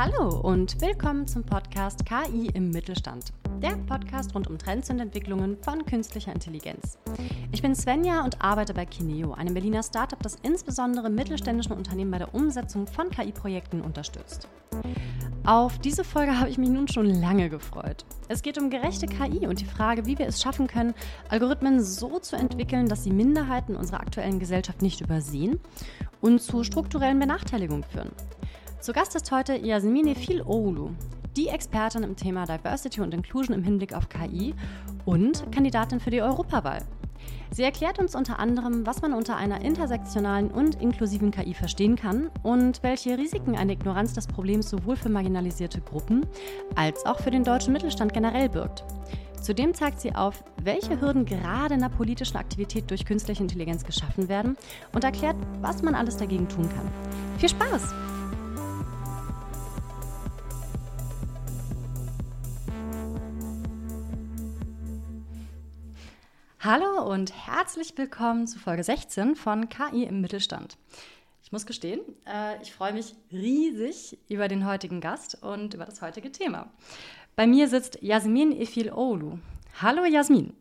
Hallo und willkommen zum Podcast KI im Mittelstand. Der Podcast rund um Trends und Entwicklungen von künstlicher Intelligenz. Ich bin Svenja und arbeite bei Kineo, einem Berliner Startup, das insbesondere mittelständischen Unternehmen bei der Umsetzung von KI-Projekten unterstützt. Auf diese Folge habe ich mich nun schon lange gefreut. Es geht um gerechte KI und die Frage, wie wir es schaffen können, Algorithmen so zu entwickeln, dass sie Minderheiten unserer aktuellen Gesellschaft nicht übersehen und zu strukturellen Benachteiligungen führen. Zu Gast ist heute Yasmine Fil Oulu, die Expertin im Thema Diversity und Inclusion im Hinblick auf KI und Kandidatin für die Europawahl. Sie erklärt uns unter anderem, was man unter einer intersektionalen und inklusiven KI verstehen kann und welche Risiken eine Ignoranz des Problems sowohl für marginalisierte Gruppen als auch für den deutschen Mittelstand generell birgt. Zudem zeigt sie auf, welche Hürden gerade in der politischen Aktivität durch künstliche Intelligenz geschaffen werden und erklärt, was man alles dagegen tun kann. Viel Spaß! Hallo und herzlich willkommen zu Folge 16 von KI im Mittelstand. Ich muss gestehen, äh, ich freue mich riesig über den heutigen Gast und über das heutige Thema. Bei mir sitzt Jasmin Efil Oulu. Hallo Jasmin.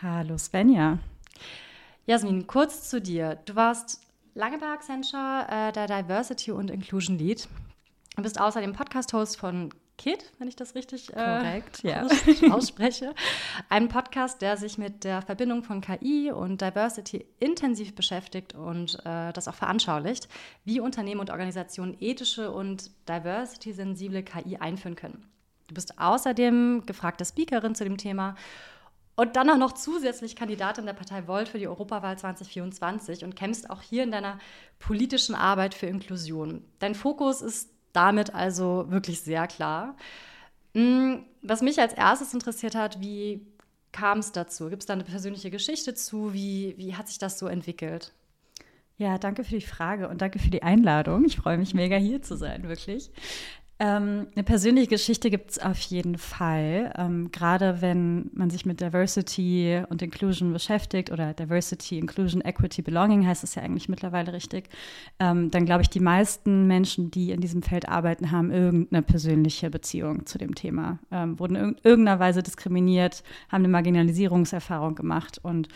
Hallo Svenja. Jasmin, kurz zu dir. Du warst lange bei Accenture äh, der Diversity und Inclusion Lead. Du bist außerdem Podcast-Host von Kid, wenn ich das richtig äh, ja. ausspreche. Ein Podcast, der sich mit der Verbindung von KI und Diversity intensiv beschäftigt und äh, das auch veranschaulicht, wie Unternehmen und Organisationen ethische und diversity-sensible KI einführen können. Du bist außerdem gefragte Speakerin zu dem Thema und dann auch noch zusätzlich Kandidatin der Partei Volt für die Europawahl 2024 und kämpfst auch hier in deiner politischen Arbeit für Inklusion. Dein Fokus ist damit also wirklich sehr klar. Mm, was mich als erstes interessiert hat, wie kam es dazu? Gibt es da eine persönliche Geschichte zu? Wie, wie hat sich das so entwickelt? Ja, danke für die Frage und danke für die Einladung. Ich freue mich mega hier zu sein, wirklich. Ähm, eine persönliche Geschichte gibt es auf jeden Fall. Ähm, gerade wenn man sich mit Diversity und Inclusion beschäftigt oder Diversity, Inclusion, Equity, Belonging heißt es ja eigentlich mittlerweile richtig, ähm, dann glaube ich, die meisten Menschen, die in diesem Feld arbeiten, haben irgendeine persönliche Beziehung zu dem Thema, ähm, wurden in irgendeiner Weise diskriminiert, haben eine Marginalisierungserfahrung gemacht und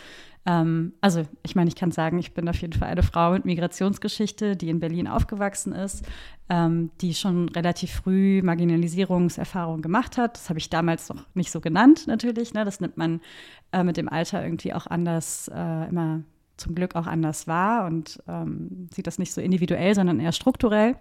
ähm, also ich meine, ich kann sagen, ich bin auf jeden Fall eine Frau mit Migrationsgeschichte, die in Berlin aufgewachsen ist, ähm, die schon relativ früh Marginalisierungserfahrungen gemacht hat. Das habe ich damals noch nicht so genannt, natürlich. Ne? Das nimmt man äh, mit dem Alter irgendwie auch anders, äh, immer zum Glück auch anders wahr und ähm, sieht das nicht so individuell, sondern eher strukturell.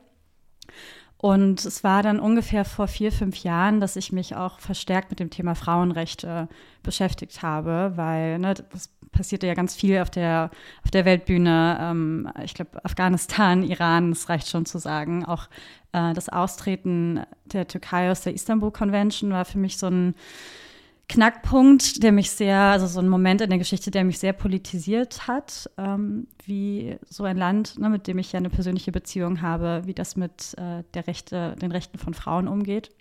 Und es war dann ungefähr vor vier, fünf Jahren, dass ich mich auch verstärkt mit dem Thema Frauenrechte beschäftigt habe, weil ne, das passierte ja ganz viel auf der, auf der Weltbühne. Ähm, ich glaube, Afghanistan, Iran, das reicht schon zu sagen. Auch äh, das Austreten der Türkei aus der Istanbul Convention war für mich so ein Knackpunkt, der mich sehr, also so ein Moment in der Geschichte, der mich sehr politisiert hat, ähm, wie so ein Land, ne, mit dem ich ja eine persönliche Beziehung habe, wie das mit äh, der Rechte, den Rechten von Frauen umgeht.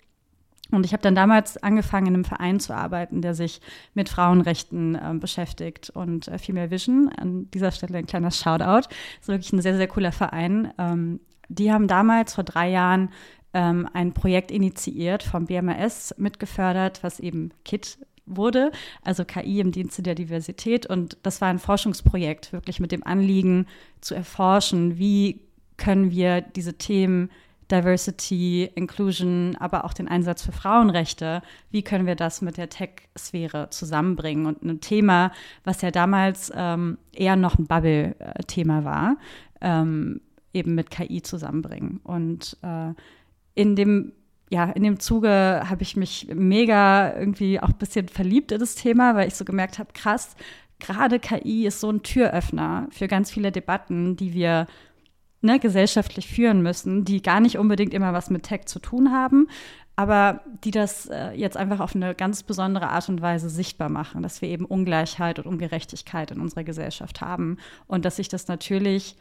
Und ich habe dann damals angefangen, in einem Verein zu arbeiten, der sich mit Frauenrechten äh, beschäftigt und äh, Female Vision. An dieser Stelle ein kleiner Shoutout. Ist wirklich ein sehr, sehr cooler Verein. Ähm, die haben damals vor drei Jahren ähm, ein Projekt initiiert vom BMAS mitgefördert, was eben KIT wurde, also KI im Dienste der Diversität. Und das war ein Forschungsprojekt, wirklich mit dem Anliegen zu erforschen, wie können wir diese Themen Diversity, Inclusion, aber auch den Einsatz für Frauenrechte. Wie können wir das mit der Tech-Sphäre zusammenbringen? Und ein Thema, was ja damals ähm, eher noch ein Bubble-Thema war, ähm, eben mit KI zusammenbringen. Und äh, in dem ja, in dem Zuge habe ich mich mega irgendwie auch ein bisschen verliebt in das Thema, weil ich so gemerkt habe, krass, gerade KI ist so ein Türöffner für ganz viele Debatten, die wir ne, gesellschaftlich führen müssen, die gar nicht unbedingt immer was mit Tech zu tun haben, aber die das äh, jetzt einfach auf eine ganz besondere Art und Weise sichtbar machen, dass wir eben Ungleichheit und Ungerechtigkeit in unserer Gesellschaft haben und dass sich das natürlich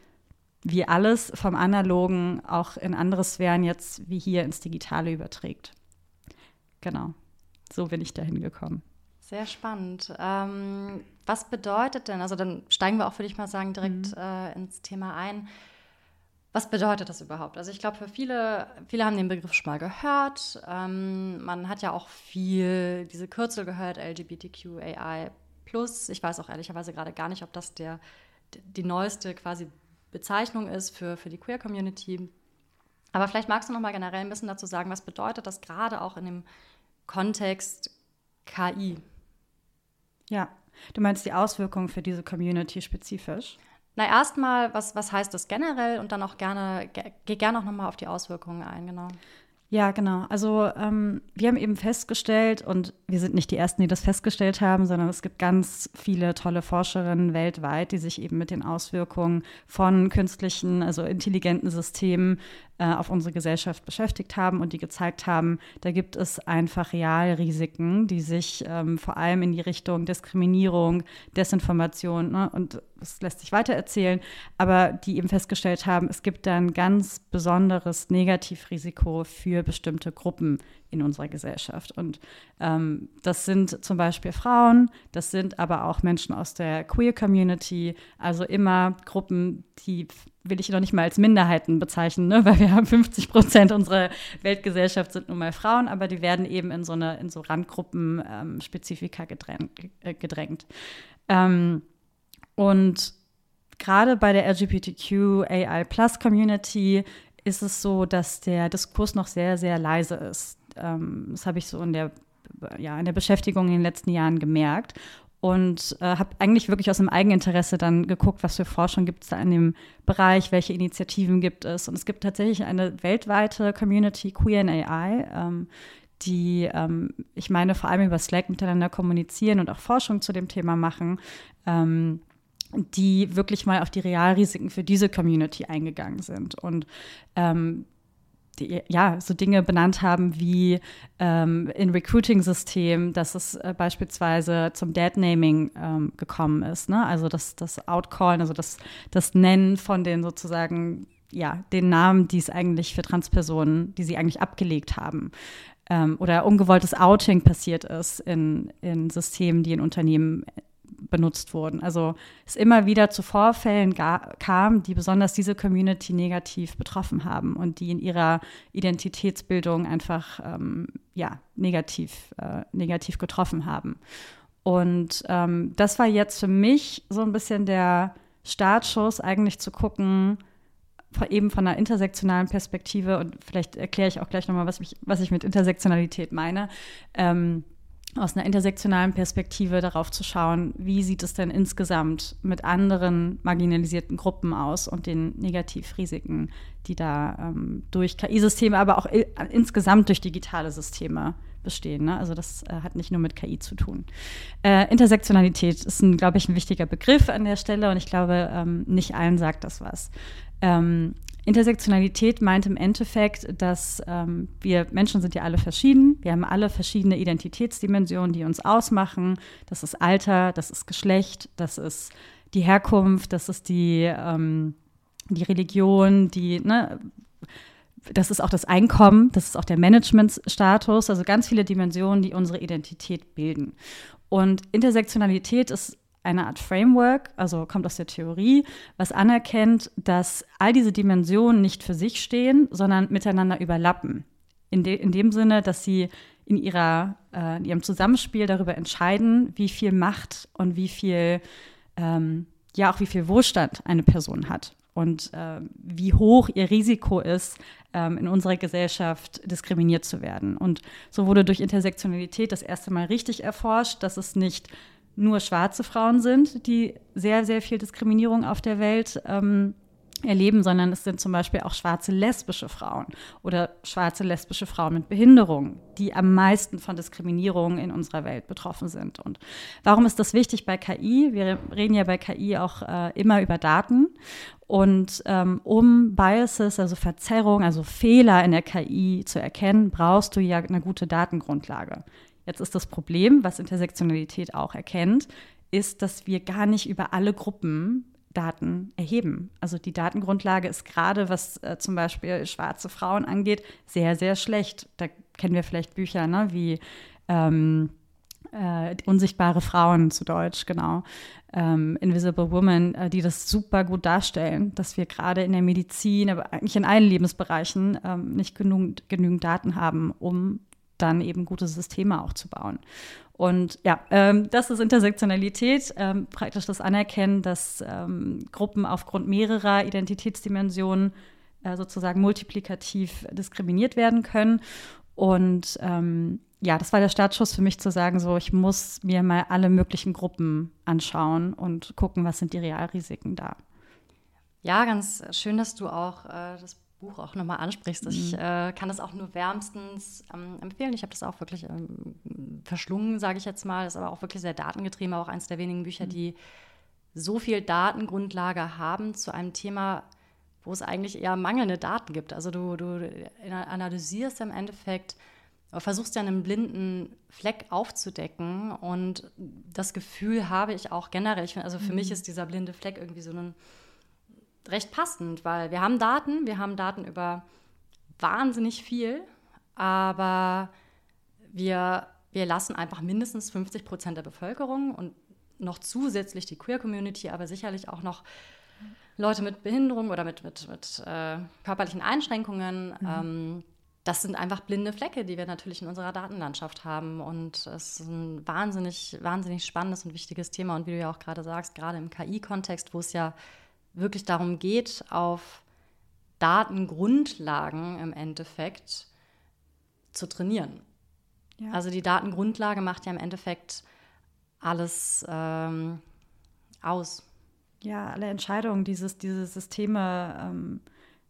wie alles vom Analogen auch in andere Sphären jetzt wie hier ins Digitale überträgt. Genau, so bin ich dahin gekommen. Sehr spannend. Ähm, was bedeutet denn, also dann steigen wir auch, würde ich mal sagen, direkt mhm. äh, ins Thema ein Was bedeutet das überhaupt? Also ich glaube, für viele, viele haben den Begriff schon mal gehört. Ähm, man hat ja auch viel diese Kürzel gehört, LGBTQAI+. Ich weiß auch ehrlicherweise gerade gar nicht, ob das der, die neueste quasi Bezeichnung ist für, für die Queer-Community. Aber vielleicht magst du noch mal generell ein bisschen dazu sagen, was bedeutet das gerade auch in dem Kontext KI? Ja, du meinst die Auswirkungen für diese Community spezifisch? Na, erstmal, was, was heißt das generell und dann auch gerne, geh gerne auch nochmal auf die Auswirkungen ein, genau. Ja, genau. Also ähm, wir haben eben festgestellt, und wir sind nicht die Ersten, die das festgestellt haben, sondern es gibt ganz viele tolle Forscherinnen weltweit, die sich eben mit den Auswirkungen von künstlichen, also intelligenten Systemen äh, auf unsere Gesellschaft beschäftigt haben und die gezeigt haben, da gibt es einfach Realrisiken, die sich ähm, vor allem in die Richtung Diskriminierung, Desinformation ne, und das lässt sich weiter erzählen, aber die eben festgestellt haben, es gibt da ein ganz besonderes Negativrisiko für bestimmte Gruppen in unserer Gesellschaft. Und ähm, das sind zum Beispiel Frauen, das sind aber auch Menschen aus der Queer Community, also immer Gruppen, die will ich noch nicht mal als Minderheiten bezeichnen, ne? weil wir haben 50 Prozent unserer Weltgesellschaft sind nun mal Frauen, aber die werden eben in so eine in so Randgruppen ähm, Spezifika gedrängt. Äh, gedrängt. Ähm, und gerade bei der LGBTQ AI Community ist es so, dass der Diskurs noch sehr, sehr leise ist. Ähm, das habe ich so in der, ja, in der Beschäftigung in den letzten Jahren gemerkt und äh, habe eigentlich wirklich aus dem Eigeninteresse dann geguckt, was für Forschung gibt es da in dem Bereich, welche Initiativen gibt es. Und es gibt tatsächlich eine weltweite Community QA, ähm, die, ähm, ich meine, vor allem über Slack miteinander kommunizieren und auch Forschung zu dem Thema machen. Ähm, die wirklich mal auf die Realrisiken für diese Community eingegangen sind. Und ähm, die, ja, so Dinge benannt haben wie ähm, in Recruiting-System, dass es äh, beispielsweise zum Dead-Naming ähm, gekommen ist. Ne? Also das, das Outcallen, also das, das Nennen von den sozusagen, ja, den Namen, die es eigentlich für Transpersonen, die sie eigentlich abgelegt haben. Ähm, oder ungewolltes Outing passiert ist in, in Systemen, die in Unternehmen benutzt wurden. Also es immer wieder zu Vorfällen kam, die besonders diese Community negativ betroffen haben und die in ihrer Identitätsbildung einfach ähm, ja, negativ, äh, negativ getroffen haben. Und ähm, das war jetzt für mich so ein bisschen der Startschuss, eigentlich zu gucken, eben von einer intersektionalen Perspektive, und vielleicht erkläre ich auch gleich nochmal, was, was ich mit Intersektionalität meine. Ähm, aus einer intersektionalen Perspektive darauf zu schauen, wie sieht es denn insgesamt mit anderen marginalisierten Gruppen aus und den Negativrisiken, die da ähm, durch KI-Systeme, aber auch insgesamt durch digitale Systeme bestehen. Ne? Also das äh, hat nicht nur mit KI zu tun. Äh, Intersektionalität ist, glaube ich, ein wichtiger Begriff an der Stelle und ich glaube, ähm, nicht allen sagt das was. Ähm, Intersektionalität meint im Endeffekt, dass ähm, wir Menschen sind ja alle verschieden. Wir haben alle verschiedene Identitätsdimensionen, die uns ausmachen. Das ist Alter, das ist Geschlecht, das ist die Herkunft, das ist die, ähm, die Religion, die, ne, das ist auch das Einkommen, das ist auch der Managementstatus, also ganz viele Dimensionen, die unsere Identität bilden. Und Intersektionalität ist eine Art Framework, also kommt aus der Theorie, was anerkennt, dass all diese Dimensionen nicht für sich stehen, sondern miteinander überlappen. In, de, in dem Sinne, dass sie in, ihrer, äh, in ihrem Zusammenspiel darüber entscheiden, wie viel Macht und wie viel, ähm, ja, auch wie viel Wohlstand eine Person hat und äh, wie hoch ihr Risiko ist, ähm, in unserer Gesellschaft diskriminiert zu werden. Und so wurde durch Intersektionalität das erste Mal richtig erforscht, dass es nicht nur schwarze Frauen sind, die sehr, sehr viel Diskriminierung auf der Welt ähm, erleben, sondern es sind zum Beispiel auch schwarze lesbische Frauen oder schwarze lesbische Frauen mit Behinderung, die am meisten von Diskriminierung in unserer Welt betroffen sind. Und warum ist das wichtig bei KI? Wir reden ja bei KI auch äh, immer über Daten. Und ähm, um Biases, also Verzerrung, also Fehler in der KI zu erkennen, brauchst du ja eine gute Datengrundlage. Jetzt ist das Problem, was Intersektionalität auch erkennt, ist, dass wir gar nicht über alle Gruppen Daten erheben. Also die Datengrundlage ist gerade, was äh, zum Beispiel schwarze Frauen angeht, sehr, sehr schlecht. Da kennen wir vielleicht Bücher ne, wie ähm, äh, unsichtbare Frauen zu Deutsch, genau. Ähm, Invisible Women, äh, die das super gut darstellen, dass wir gerade in der Medizin, aber eigentlich in allen Lebensbereichen ähm, nicht genug, genügend Daten haben, um dann eben gute Systeme auch zu bauen. Und ja, ähm, das ist Intersektionalität, ähm, praktisch das Anerkennen, dass ähm, Gruppen aufgrund mehrerer Identitätsdimensionen äh, sozusagen multiplikativ diskriminiert werden können. Und ähm, ja, das war der Startschuss für mich zu sagen, so ich muss mir mal alle möglichen Gruppen anschauen und gucken, was sind die Realrisiken da. Ja, ganz schön, dass du auch äh, das Buch auch nochmal ansprichst. Mhm. Ich äh, kann das auch nur wärmstens ähm, empfehlen. Ich habe das auch wirklich ähm, verschlungen, sage ich jetzt mal. Ist aber auch wirklich sehr datengetrieben, auch eines der wenigen Bücher, mhm. die so viel Datengrundlage haben zu einem Thema, wo es eigentlich eher mangelnde Daten gibt. Also du, du analysierst im Endeffekt, versuchst ja einen blinden Fleck aufzudecken und das Gefühl habe ich auch generell. Ich also für mhm. mich ist dieser blinde Fleck irgendwie so ein recht passend, weil wir haben Daten, wir haben Daten über wahnsinnig viel, aber wir, wir lassen einfach mindestens 50 Prozent der Bevölkerung und noch zusätzlich die Queer Community, aber sicherlich auch noch Leute mit Behinderung oder mit, mit, mit äh, körperlichen Einschränkungen. Mhm. Ähm, das sind einfach blinde Flecke, die wir natürlich in unserer Datenlandschaft haben. Und es ist ein wahnsinnig, wahnsinnig spannendes und wichtiges Thema. Und wie du ja auch gerade sagst, gerade im KI-Kontext, wo es ja wirklich darum geht, auf Datengrundlagen im Endeffekt zu trainieren. Ja. Also die Datengrundlage macht ja im Endeffekt alles ähm, aus. Ja, alle Entscheidungen, dieses, diese Systeme, ähm,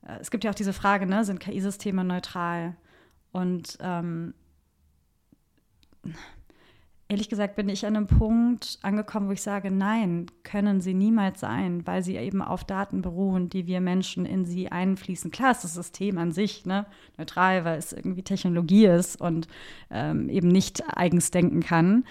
äh, es gibt ja auch diese Frage, ne, sind KI-Systeme neutral? Und ähm, Ehrlich gesagt bin ich an einem Punkt angekommen, wo ich sage, nein, können sie niemals sein, weil sie eben auf Daten beruhen, die wir Menschen in sie einfließen. Klar ist das System an sich ne, neutral, weil es irgendwie Technologie ist und ähm, eben nicht eigens denken kann.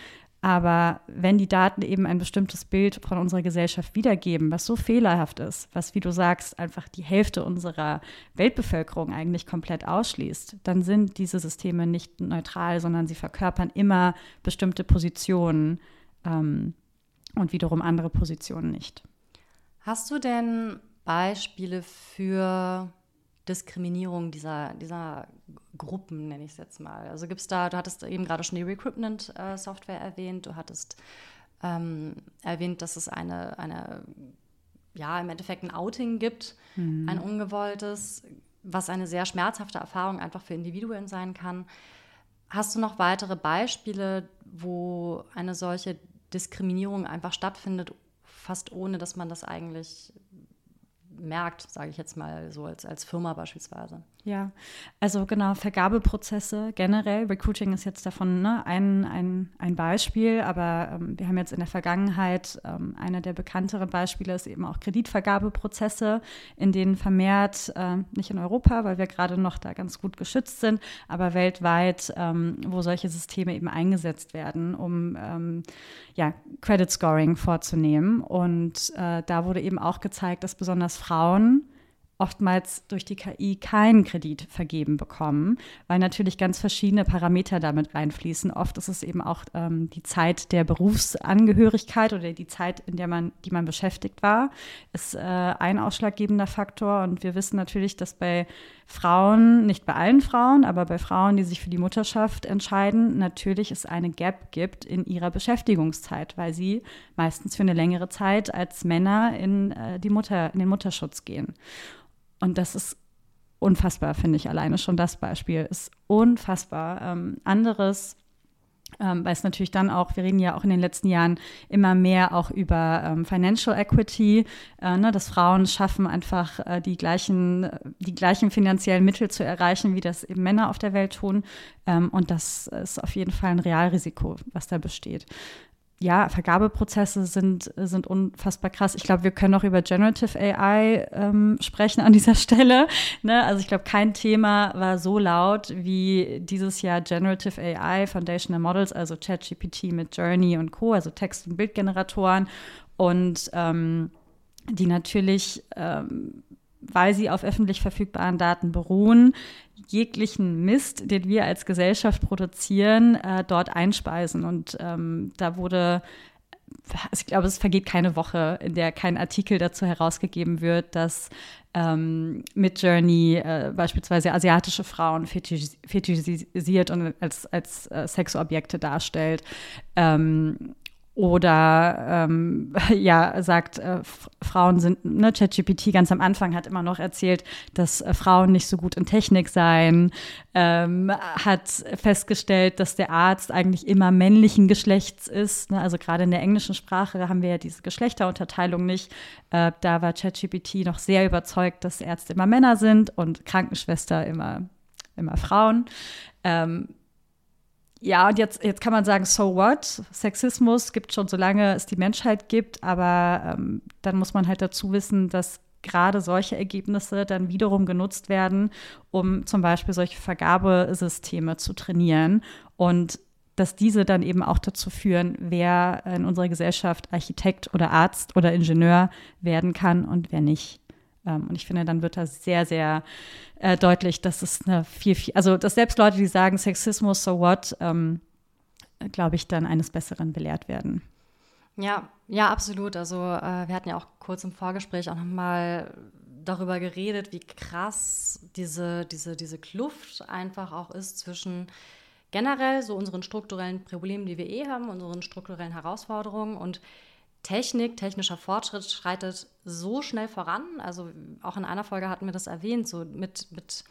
Aber wenn die Daten eben ein bestimmtes Bild von unserer Gesellschaft wiedergeben, was so fehlerhaft ist, was, wie du sagst, einfach die Hälfte unserer Weltbevölkerung eigentlich komplett ausschließt, dann sind diese Systeme nicht neutral, sondern sie verkörpern immer bestimmte Positionen ähm, und wiederum andere Positionen nicht. Hast du denn Beispiele für Diskriminierung dieser, dieser Gruppen, nenne ich es jetzt mal. Also gibt es da, du hattest eben gerade schon die Recruitment-Software erwähnt, du hattest ähm, erwähnt, dass es eine, eine, ja, im Endeffekt ein Outing gibt, mhm. ein ungewolltes, was eine sehr schmerzhafte Erfahrung einfach für Individuen sein kann. Hast du noch weitere Beispiele, wo eine solche Diskriminierung einfach stattfindet, fast ohne dass man das eigentlich merkt, sage ich jetzt mal so als, als Firma beispielsweise. Ja, also genau, Vergabeprozesse generell. Recruiting ist jetzt davon ne, ein, ein, ein Beispiel, aber ähm, wir haben jetzt in der Vergangenheit, ähm, einer der bekannteren Beispiele ist eben auch Kreditvergabeprozesse, in denen vermehrt, äh, nicht in Europa, weil wir gerade noch da ganz gut geschützt sind, aber weltweit, ähm, wo solche Systeme eben eingesetzt werden, um ähm, ja, Credit Scoring vorzunehmen. Und äh, da wurde eben auch gezeigt, dass besonders Frauen oftmals durch die KI keinen Kredit vergeben bekommen, weil natürlich ganz verschiedene Parameter damit reinfließen. Oft ist es eben auch ähm, die Zeit der Berufsangehörigkeit oder die Zeit, in der man, die man beschäftigt war, ist äh, ein ausschlaggebender Faktor. Und wir wissen natürlich, dass bei Frauen, nicht bei allen Frauen, aber bei Frauen, die sich für die Mutterschaft entscheiden, natürlich es eine Gap gibt in ihrer Beschäftigungszeit, weil sie meistens für eine längere Zeit als Männer in, äh, die Mutter, in den Mutterschutz gehen. Und das ist unfassbar, finde ich alleine schon das Beispiel ist unfassbar. Ähm, anderes weil es natürlich dann auch, wir reden ja auch in den letzten Jahren immer mehr auch über ähm, Financial Equity, äh, ne, dass Frauen schaffen, einfach äh, die, gleichen, die gleichen finanziellen Mittel zu erreichen, wie das eben Männer auf der Welt tun. Ähm, und das ist auf jeden Fall ein Realrisiko, was da besteht ja, Vergabeprozesse sind, sind unfassbar krass. Ich glaube, wir können auch über Generative AI ähm, sprechen an dieser Stelle. Ne? Also ich glaube, kein Thema war so laut wie dieses Jahr Generative AI, Foundational Models, also ChatGPT mit Journey und Co., also Text- und Bildgeneratoren und ähm, die natürlich ähm, weil sie auf öffentlich verfügbaren Daten beruhen, jeglichen Mist, den wir als Gesellschaft produzieren, äh, dort einspeisen. Und ähm, da wurde ich glaube, es vergeht keine Woche, in der kein Artikel dazu herausgegeben wird, dass ähm, mit Journey äh, beispielsweise asiatische Frauen fetischisiert und als, als äh, Sexobjekte darstellt. Ähm, oder ähm, ja, sagt, äh, Frauen sind, ne, ChatGPT ganz am Anfang hat immer noch erzählt, dass äh, Frauen nicht so gut in Technik seien, ähm, hat festgestellt, dass der Arzt eigentlich immer männlichen Geschlechts ist. Ne? Also gerade in der englischen Sprache haben wir ja diese Geschlechterunterteilung nicht. Äh, da war ChatGPT noch sehr überzeugt, dass Ärzte immer Männer sind und Krankenschwester immer, immer Frauen. Ähm, ja, und jetzt, jetzt kann man sagen, so what? Sexismus gibt schon so lange es die Menschheit gibt, aber ähm, dann muss man halt dazu wissen, dass gerade solche Ergebnisse dann wiederum genutzt werden, um zum Beispiel solche Vergabesysteme zu trainieren und dass diese dann eben auch dazu führen, wer in unserer Gesellschaft Architekt oder Arzt oder Ingenieur werden kann und wer nicht. Ähm, und ich finde, dann wird da sehr, sehr äh, deutlich, dass es eine viel, viel, also dass selbst Leute, die sagen Sexismus, so what, ähm, glaube ich, dann eines Besseren belehrt werden. Ja, ja, absolut. Also äh, wir hatten ja auch kurz im Vorgespräch auch nochmal darüber geredet, wie krass diese, diese, diese Kluft einfach auch ist zwischen generell so unseren strukturellen Problemen, die wir eh haben, unseren strukturellen Herausforderungen und Technik, technischer Fortschritt schreitet so schnell voran. Also auch in einer Folge hatten wir das erwähnt, so mit, mit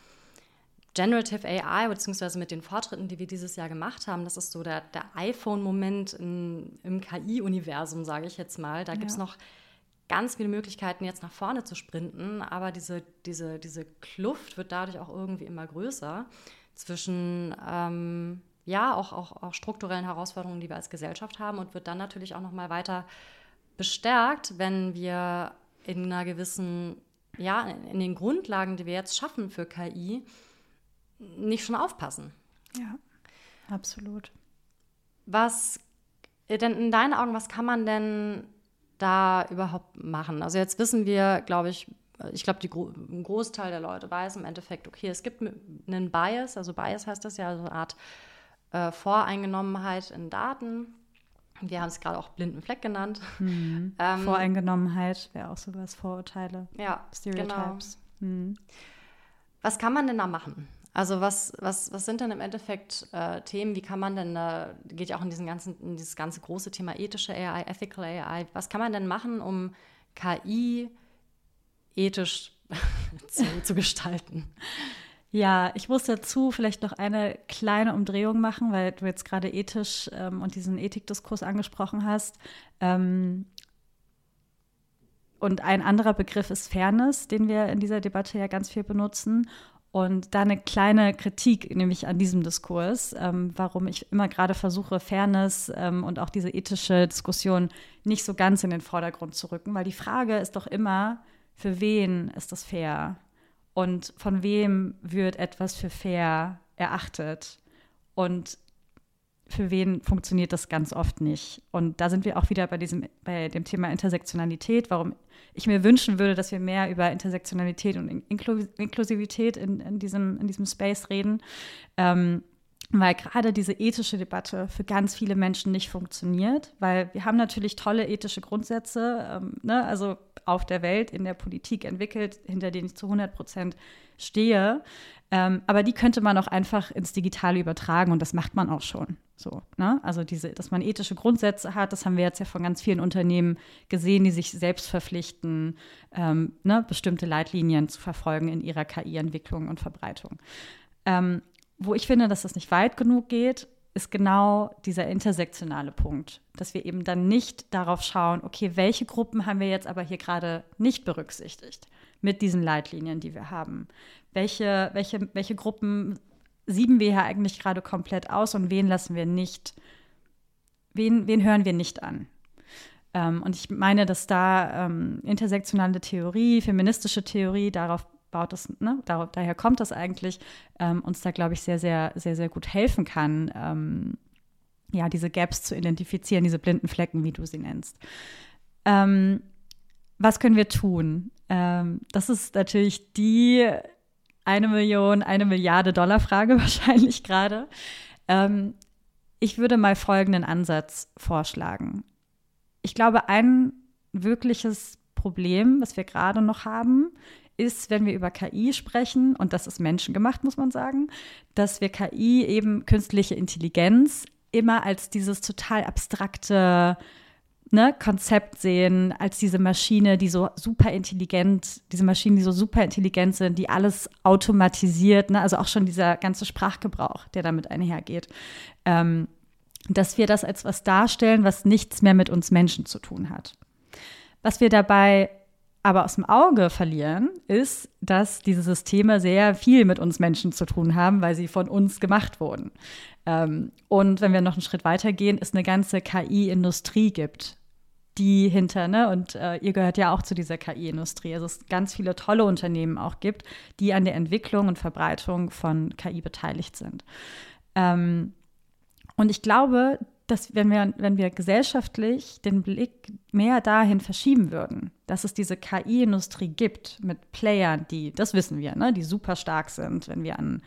Generative AI, beziehungsweise mit den Fortschritten, die wir dieses Jahr gemacht haben. Das ist so der, der iPhone-Moment im KI-Universum, sage ich jetzt mal. Da ja. gibt es noch ganz viele Möglichkeiten, jetzt nach vorne zu sprinten, aber diese, diese, diese Kluft wird dadurch auch irgendwie immer größer zwischen ähm, ja, auch, auch, auch strukturellen Herausforderungen, die wir als Gesellschaft haben und wird dann natürlich auch noch mal weiter bestärkt, wenn wir in einer gewissen, ja, in den Grundlagen, die wir jetzt schaffen für KI, nicht schon aufpassen. Ja, absolut. Was denn in deinen Augen, was kann man denn da überhaupt machen? Also jetzt wissen wir, glaube ich, ich glaube, ein Großteil der Leute weiß im Endeffekt, okay, es gibt einen Bias, also Bias heißt das ja, also eine Art äh, Voreingenommenheit in Daten wir haben es gerade auch blinden Fleck genannt. Mhm. Ähm, Voreingenommenheit wäre auch sowas, Vorurteile. Ja, Stereotypes. Genau. Mhm. Was kann man denn da machen? Also was, was, was sind denn im Endeffekt äh, Themen, wie kann man denn, äh, geht ja auch in, diesen ganzen, in dieses ganze große Thema ethische AI, ethical AI, was kann man denn machen, um KI ethisch zu, zu gestalten? Ja, ich muss dazu vielleicht noch eine kleine Umdrehung machen, weil du jetzt gerade ethisch ähm, und diesen Ethikdiskurs angesprochen hast. Ähm, und ein anderer Begriff ist Fairness, den wir in dieser Debatte ja ganz viel benutzen. Und da eine kleine Kritik, nämlich an diesem Diskurs, ähm, warum ich immer gerade versuche, Fairness ähm, und auch diese ethische Diskussion nicht so ganz in den Vordergrund zu rücken, weil die Frage ist doch immer, für wen ist das fair? Und von wem wird etwas für fair erachtet und für wen funktioniert das ganz oft nicht. Und da sind wir auch wieder bei diesem, bei dem Thema Intersektionalität, warum ich mir wünschen würde, dass wir mehr über Intersektionalität und Inklusivität in, in, diesem, in diesem Space reden. Ähm, weil gerade diese ethische Debatte für ganz viele Menschen nicht funktioniert, weil wir haben natürlich tolle ethische Grundsätze, ähm, ne? also auf der Welt, in der Politik entwickelt, hinter denen ich zu 100 Prozent stehe. Ähm, aber die könnte man auch einfach ins Digitale übertragen und das macht man auch schon. So, ne? Also diese, dass man ethische Grundsätze hat, das haben wir jetzt ja von ganz vielen Unternehmen gesehen, die sich selbst verpflichten, ähm, ne, bestimmte Leitlinien zu verfolgen in ihrer KI-Entwicklung und Verbreitung. Ähm, wo ich finde, dass das nicht weit genug geht, ist genau dieser intersektionale Punkt, dass wir eben dann nicht darauf schauen, okay, welche Gruppen haben wir jetzt aber hier gerade nicht berücksichtigt mit diesen Leitlinien, die wir haben? Welche, welche, welche Gruppen sieben wir hier eigentlich gerade komplett aus und wen lassen wir nicht, wen, wen hören wir nicht an? Ähm, und ich meine, dass da ähm, intersektionale Theorie, feministische Theorie darauf baut das, ne, da, daher kommt das eigentlich, ähm, uns da, glaube ich, sehr, sehr, sehr, sehr gut helfen kann, ähm, ja, diese Gaps zu identifizieren, diese blinden Flecken, wie du sie nennst. Ähm, was können wir tun? Ähm, das ist natürlich die eine Million, eine Milliarde Dollar Frage wahrscheinlich gerade. Ähm, ich würde mal folgenden Ansatz vorschlagen. Ich glaube, ein wirkliches Problem, was wir gerade noch haben, ist, wenn wir über KI sprechen, und das ist menschengemacht, muss man sagen, dass wir KI eben künstliche Intelligenz immer als dieses total abstrakte ne, Konzept sehen, als diese Maschine, die so super intelligent, diese Maschinen, die so super intelligent sind, die alles automatisiert, ne, also auch schon dieser ganze Sprachgebrauch, der damit einhergeht. Ähm, dass wir das als was darstellen, was nichts mehr mit uns Menschen zu tun hat. Was wir dabei aber aus dem Auge verlieren, ist, dass diese Systeme sehr viel mit uns Menschen zu tun haben, weil sie von uns gemacht wurden. Ähm, und wenn wir noch einen Schritt weiter gehen, es eine ganze KI-Industrie gibt, die hinter, ne, und äh, ihr gehört ja auch zu dieser KI-Industrie, also es ganz viele tolle Unternehmen auch gibt, die an der Entwicklung und Verbreitung von KI beteiligt sind. Ähm, und ich glaube, dass wenn wir, wenn wir gesellschaftlich den Blick mehr dahin verschieben würden, dass es diese KI-Industrie gibt mit Playern, die, das wissen wir, ne, die super stark sind, wenn wir an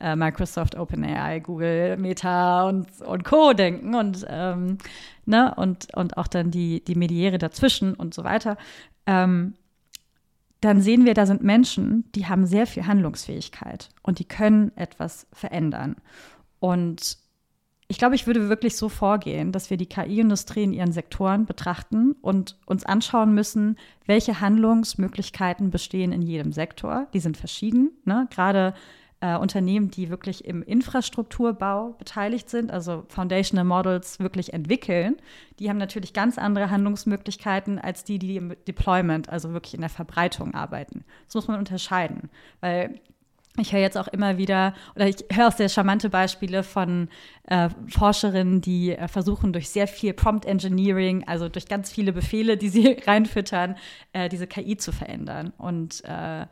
äh, Microsoft, OpenAI, Google, Meta und, und Co. denken und, ähm, ne, und, und auch dann die, die Mediäre dazwischen und so weiter, ähm, dann sehen wir, da sind Menschen, die haben sehr viel Handlungsfähigkeit und die können etwas verändern. Und ich glaube, ich würde wirklich so vorgehen, dass wir die KI-Industrie in ihren Sektoren betrachten und uns anschauen müssen, welche Handlungsmöglichkeiten bestehen in jedem Sektor. Die sind verschieden. Ne? Gerade äh, Unternehmen, die wirklich im Infrastrukturbau beteiligt sind, also Foundational Models wirklich entwickeln, die haben natürlich ganz andere Handlungsmöglichkeiten als die, die im Deployment, also wirklich in der Verbreitung arbeiten. Das muss man unterscheiden, weil ich höre jetzt auch immer wieder, oder ich höre auch sehr charmante Beispiele von äh, Forscherinnen, die äh, versuchen, durch sehr viel Prompt Engineering, also durch ganz viele Befehle, die sie reinfüttern, äh, diese KI zu verändern. Und äh,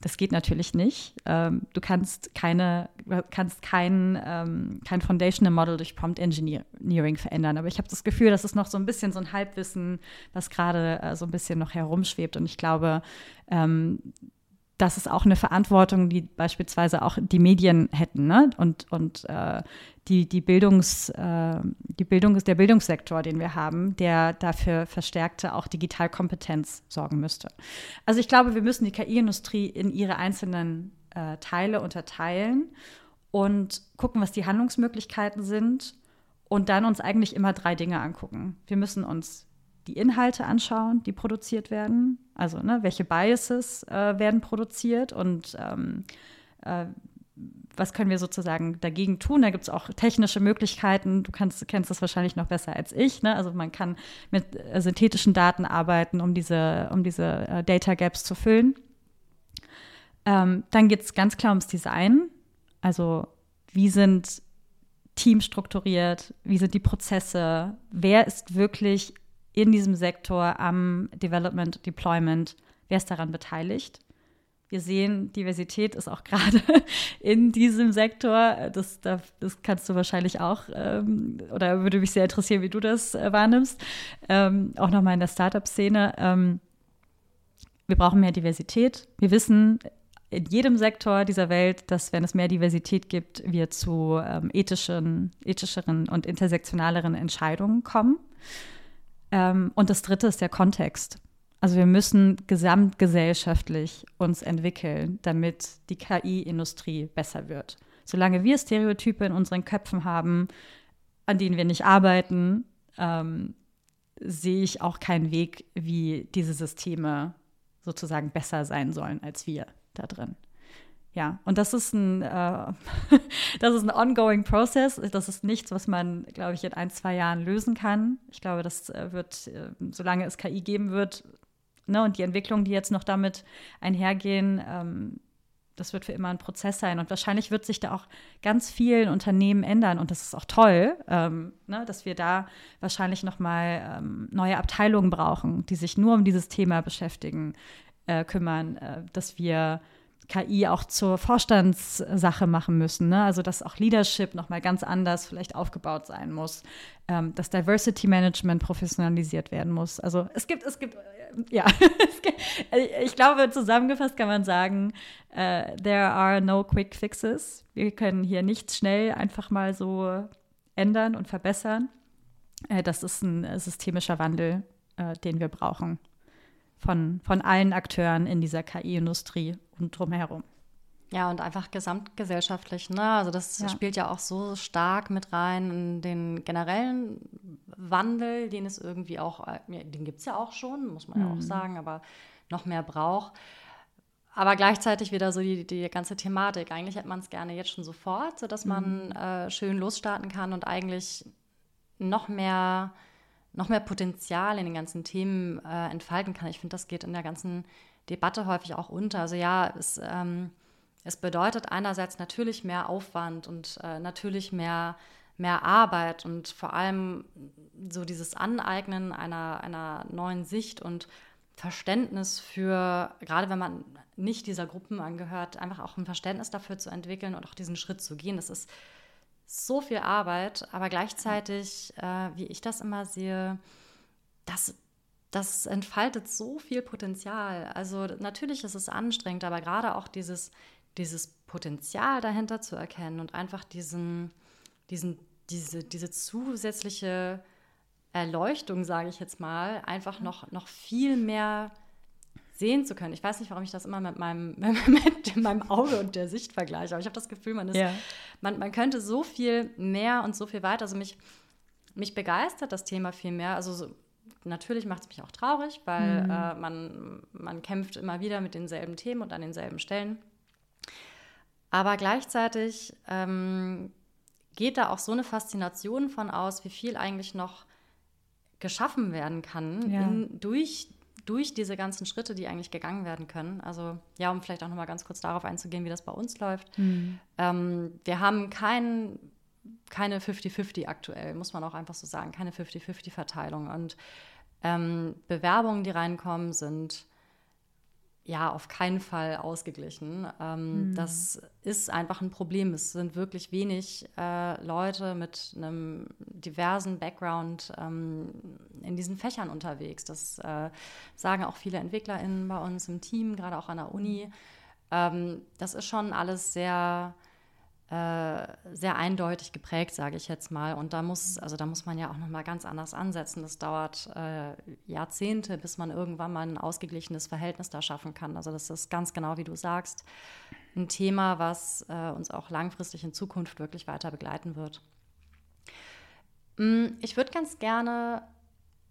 das geht natürlich nicht. Ähm, du kannst keine, kannst kein, ähm, kein Foundational Model durch Prompt Engineering verändern. Aber ich habe das Gefühl, das ist noch so ein bisschen so ein Halbwissen, was gerade äh, so ein bisschen noch herumschwebt. Und ich glaube, ähm, das ist auch eine Verantwortung, die beispielsweise auch die Medien hätten, ne? Und, und äh, die, die Bildungs, äh, die Bildung, der Bildungssektor, den wir haben, der dafür verstärkte auch Digitalkompetenz sorgen müsste. Also ich glaube, wir müssen die KI-Industrie in ihre einzelnen äh, Teile unterteilen und gucken, was die Handlungsmöglichkeiten sind und dann uns eigentlich immer drei Dinge angucken. Wir müssen uns die Inhalte anschauen, die produziert werden. Also ne, welche Biases äh, werden produziert und ähm, äh, was können wir sozusagen dagegen tun? Da gibt es auch technische Möglichkeiten. Du kannst, kennst das wahrscheinlich noch besser als ich. Ne? Also man kann mit äh, synthetischen Daten arbeiten, um diese, um diese äh, Data Gaps zu füllen. Ähm, dann geht es ganz klar ums Design. Also wie sind Teams strukturiert? Wie sind die Prozesse? Wer ist wirklich in diesem Sektor am Development, Deployment, wer ist daran beteiligt. Wir sehen, Diversität ist auch gerade in diesem Sektor. Das, das kannst du wahrscheinlich auch, ähm, oder würde mich sehr interessieren, wie du das äh, wahrnimmst. Ähm, auch nochmal in der Startup-Szene. Ähm, wir brauchen mehr Diversität. Wir wissen in jedem Sektor dieser Welt, dass wenn es mehr Diversität gibt, wir zu ähm, ethischen, ethischeren und intersektionaleren Entscheidungen kommen. Ähm, und das dritte ist der Kontext. Also wir müssen gesamtgesellschaftlich uns entwickeln, damit die KI-Industrie besser wird. Solange wir Stereotype in unseren Köpfen haben, an denen wir nicht arbeiten, ähm, sehe ich auch keinen Weg, wie diese Systeme sozusagen besser sein sollen als wir da drin. Ja, und das ist ein, äh, das ist ein ongoing process. Das ist nichts, was man, glaube ich, in ein, zwei Jahren lösen kann. Ich glaube, das äh, wird, äh, solange es KI geben wird, ne, und die Entwicklungen, die jetzt noch damit einhergehen, ähm, das wird für immer ein Prozess sein. Und wahrscheinlich wird sich da auch ganz vielen Unternehmen ändern. Und das ist auch toll, ähm, ne, dass wir da wahrscheinlich noch mal ähm, neue Abteilungen brauchen, die sich nur um dieses Thema beschäftigen, äh, kümmern, äh, dass wir KI auch zur Vorstandssache machen müssen. Ne? Also dass auch Leadership nochmal ganz anders vielleicht aufgebaut sein muss, ähm, dass Diversity Management professionalisiert werden muss. Also es gibt, es gibt, äh, ja, ich glaube, zusammengefasst kann man sagen, uh, there are no quick fixes. Wir können hier nichts schnell einfach mal so ändern und verbessern. Äh, das ist ein systemischer Wandel, äh, den wir brauchen von, von allen Akteuren in dieser KI-Industrie und drumherum. Ja, und einfach gesamtgesellschaftlich. Ne? Also das ja. spielt ja auch so stark mit rein in den generellen Wandel, den es irgendwie auch, äh, den gibt es ja auch schon, muss man mhm. ja auch mhm. sagen, aber noch mehr braucht. Aber gleichzeitig wieder so die, die ganze Thematik. Eigentlich hätte man es gerne jetzt schon sofort, sodass man mhm. äh, schön losstarten kann und eigentlich noch mehr noch mehr Potenzial in den ganzen Themen äh, entfalten kann. Ich finde, das geht in der ganzen Debatte häufig auch unter. Also ja, es, ähm, es bedeutet einerseits natürlich mehr Aufwand und äh, natürlich mehr, mehr Arbeit und vor allem so dieses Aneignen einer, einer neuen Sicht und Verständnis für, gerade wenn man nicht dieser Gruppen angehört, einfach auch ein Verständnis dafür zu entwickeln und auch diesen Schritt zu gehen. Das ist so viel Arbeit, aber gleichzeitig, äh, wie ich das immer sehe, das, das entfaltet so viel Potenzial. Also natürlich ist es anstrengend, aber gerade auch dieses, dieses Potenzial dahinter zu erkennen und einfach diesen, diesen, diese, diese zusätzliche Erleuchtung, sage ich jetzt mal, einfach noch, noch viel mehr sehen zu können. Ich weiß nicht, warum ich das immer mit meinem, mit meinem Auge und der Sicht vergleiche, aber ich habe das Gefühl, man, ist, ja. man, man könnte so viel mehr und so viel weiter. Also mich, mich begeistert das Thema viel mehr. Also so, natürlich macht es mich auch traurig, weil mhm. äh, man, man kämpft immer wieder mit denselben Themen und an denselben Stellen. Aber gleichzeitig ähm, geht da auch so eine Faszination von aus, wie viel eigentlich noch geschaffen werden kann ja. in, durch durch diese ganzen Schritte, die eigentlich gegangen werden können. Also ja, um vielleicht auch noch mal ganz kurz darauf einzugehen, wie das bei uns läuft. Mhm. Ähm, wir haben kein, keine 50-50 aktuell, muss man auch einfach so sagen, keine 50-50-Verteilung. Und ähm, Bewerbungen, die reinkommen, sind ja auf keinen Fall ausgeglichen. Ähm, mhm. Das ist einfach ein Problem. Es sind wirklich wenig äh, Leute mit einem diversen Background ähm, in diesen Fächern unterwegs. Das äh, sagen auch viele EntwicklerInnen bei uns im Team, gerade auch an der Uni. Ähm, das ist schon alles sehr äh, sehr eindeutig geprägt, sage ich jetzt mal. Und da muss, also da muss man ja auch noch mal ganz anders ansetzen. Das dauert äh, Jahrzehnte, bis man irgendwann mal ein ausgeglichenes Verhältnis da schaffen kann. Also das ist ganz genau, wie du sagst, ein Thema, was äh, uns auch langfristig in Zukunft wirklich weiter begleiten wird. Mm, ich würde ganz gerne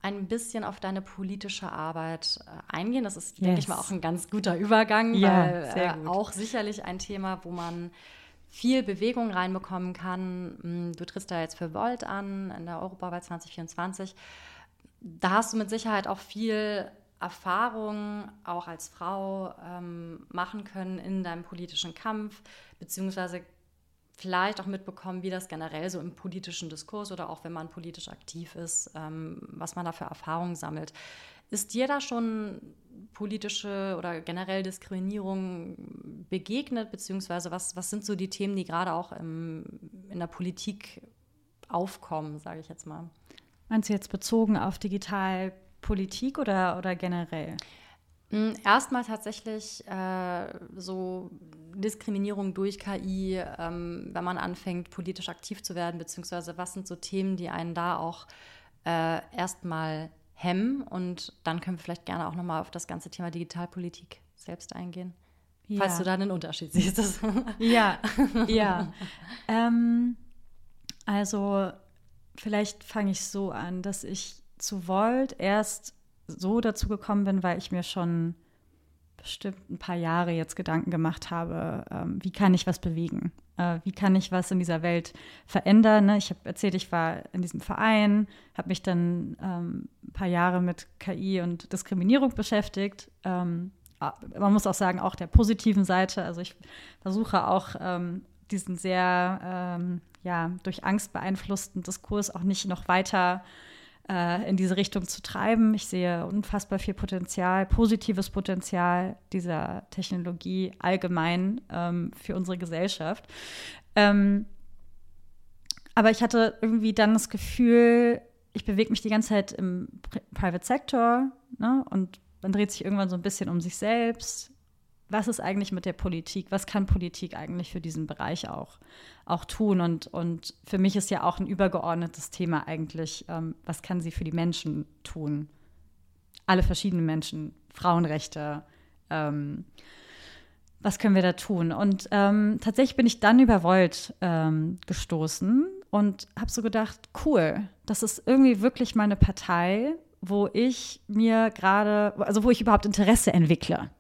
ein bisschen auf deine politische Arbeit äh, eingehen. Das ist, yes. denke ich mal, auch ein ganz guter Übergang, ja, weil äh, auch sicherlich ein Thema, wo man viel Bewegung reinbekommen kann. Hm, du trittst da jetzt für Volt an in der Europawahl 2024. Da hast du mit Sicherheit auch viel Erfahrung auch als Frau ähm, machen können in deinem politischen Kampf, beziehungsweise vielleicht auch mitbekommen, wie das generell so im politischen Diskurs oder auch wenn man politisch aktiv ist, ähm, was man da für Erfahrungen sammelt. Ist dir da schon politische oder generell Diskriminierung begegnet, beziehungsweise was, was sind so die Themen, die gerade auch im, in der Politik aufkommen, sage ich jetzt mal? Meinst du jetzt bezogen auf Digitalpolitik oder, oder generell? Hm, erstmal tatsächlich äh, so Diskriminierung durch KI, ähm, wenn man anfängt, politisch aktiv zu werden, beziehungsweise was sind so Themen, die einen da auch äh, erstmal hemmen. Und dann können wir vielleicht gerne auch nochmal auf das ganze Thema Digitalpolitik selbst eingehen. Ja. Falls du da einen Unterschied siehst. ja, ja. ähm, also vielleicht fange ich so an, dass ich zu Volt erst so dazu gekommen bin, weil ich mir schon bestimmt ein paar Jahre jetzt Gedanken gemacht habe, ähm, wie kann ich was bewegen? Äh, wie kann ich was in dieser Welt verändern? Ne? Ich habe erzählt, ich war in diesem Verein, habe mich dann ähm, ein paar Jahre mit KI und Diskriminierung beschäftigt. Ähm, man muss auch sagen, auch der positiven Seite. Also ich versuche auch ähm, diesen sehr ähm, ja, durch Angst beeinflussten Diskurs auch nicht noch weiter äh, in diese Richtung zu treiben. Ich sehe unfassbar viel Potenzial, positives Potenzial dieser Technologie allgemein ähm, für unsere Gesellschaft. Ähm, aber ich hatte irgendwie dann das Gefühl, ich bewege mich die ganze Zeit im Private Sector ne? und man dreht sich irgendwann so ein bisschen um sich selbst. Was ist eigentlich mit der Politik? Was kann Politik eigentlich für diesen Bereich auch, auch tun? Und, und für mich ist ja auch ein übergeordnetes Thema eigentlich, ähm, was kann sie für die Menschen tun? Alle verschiedenen Menschen, Frauenrechte, ähm, was können wir da tun? Und ähm, tatsächlich bin ich dann über Volt ähm, gestoßen und habe so gedacht, cool, das ist irgendwie wirklich meine Partei, wo ich mir gerade, also wo ich überhaupt Interesse entwickle.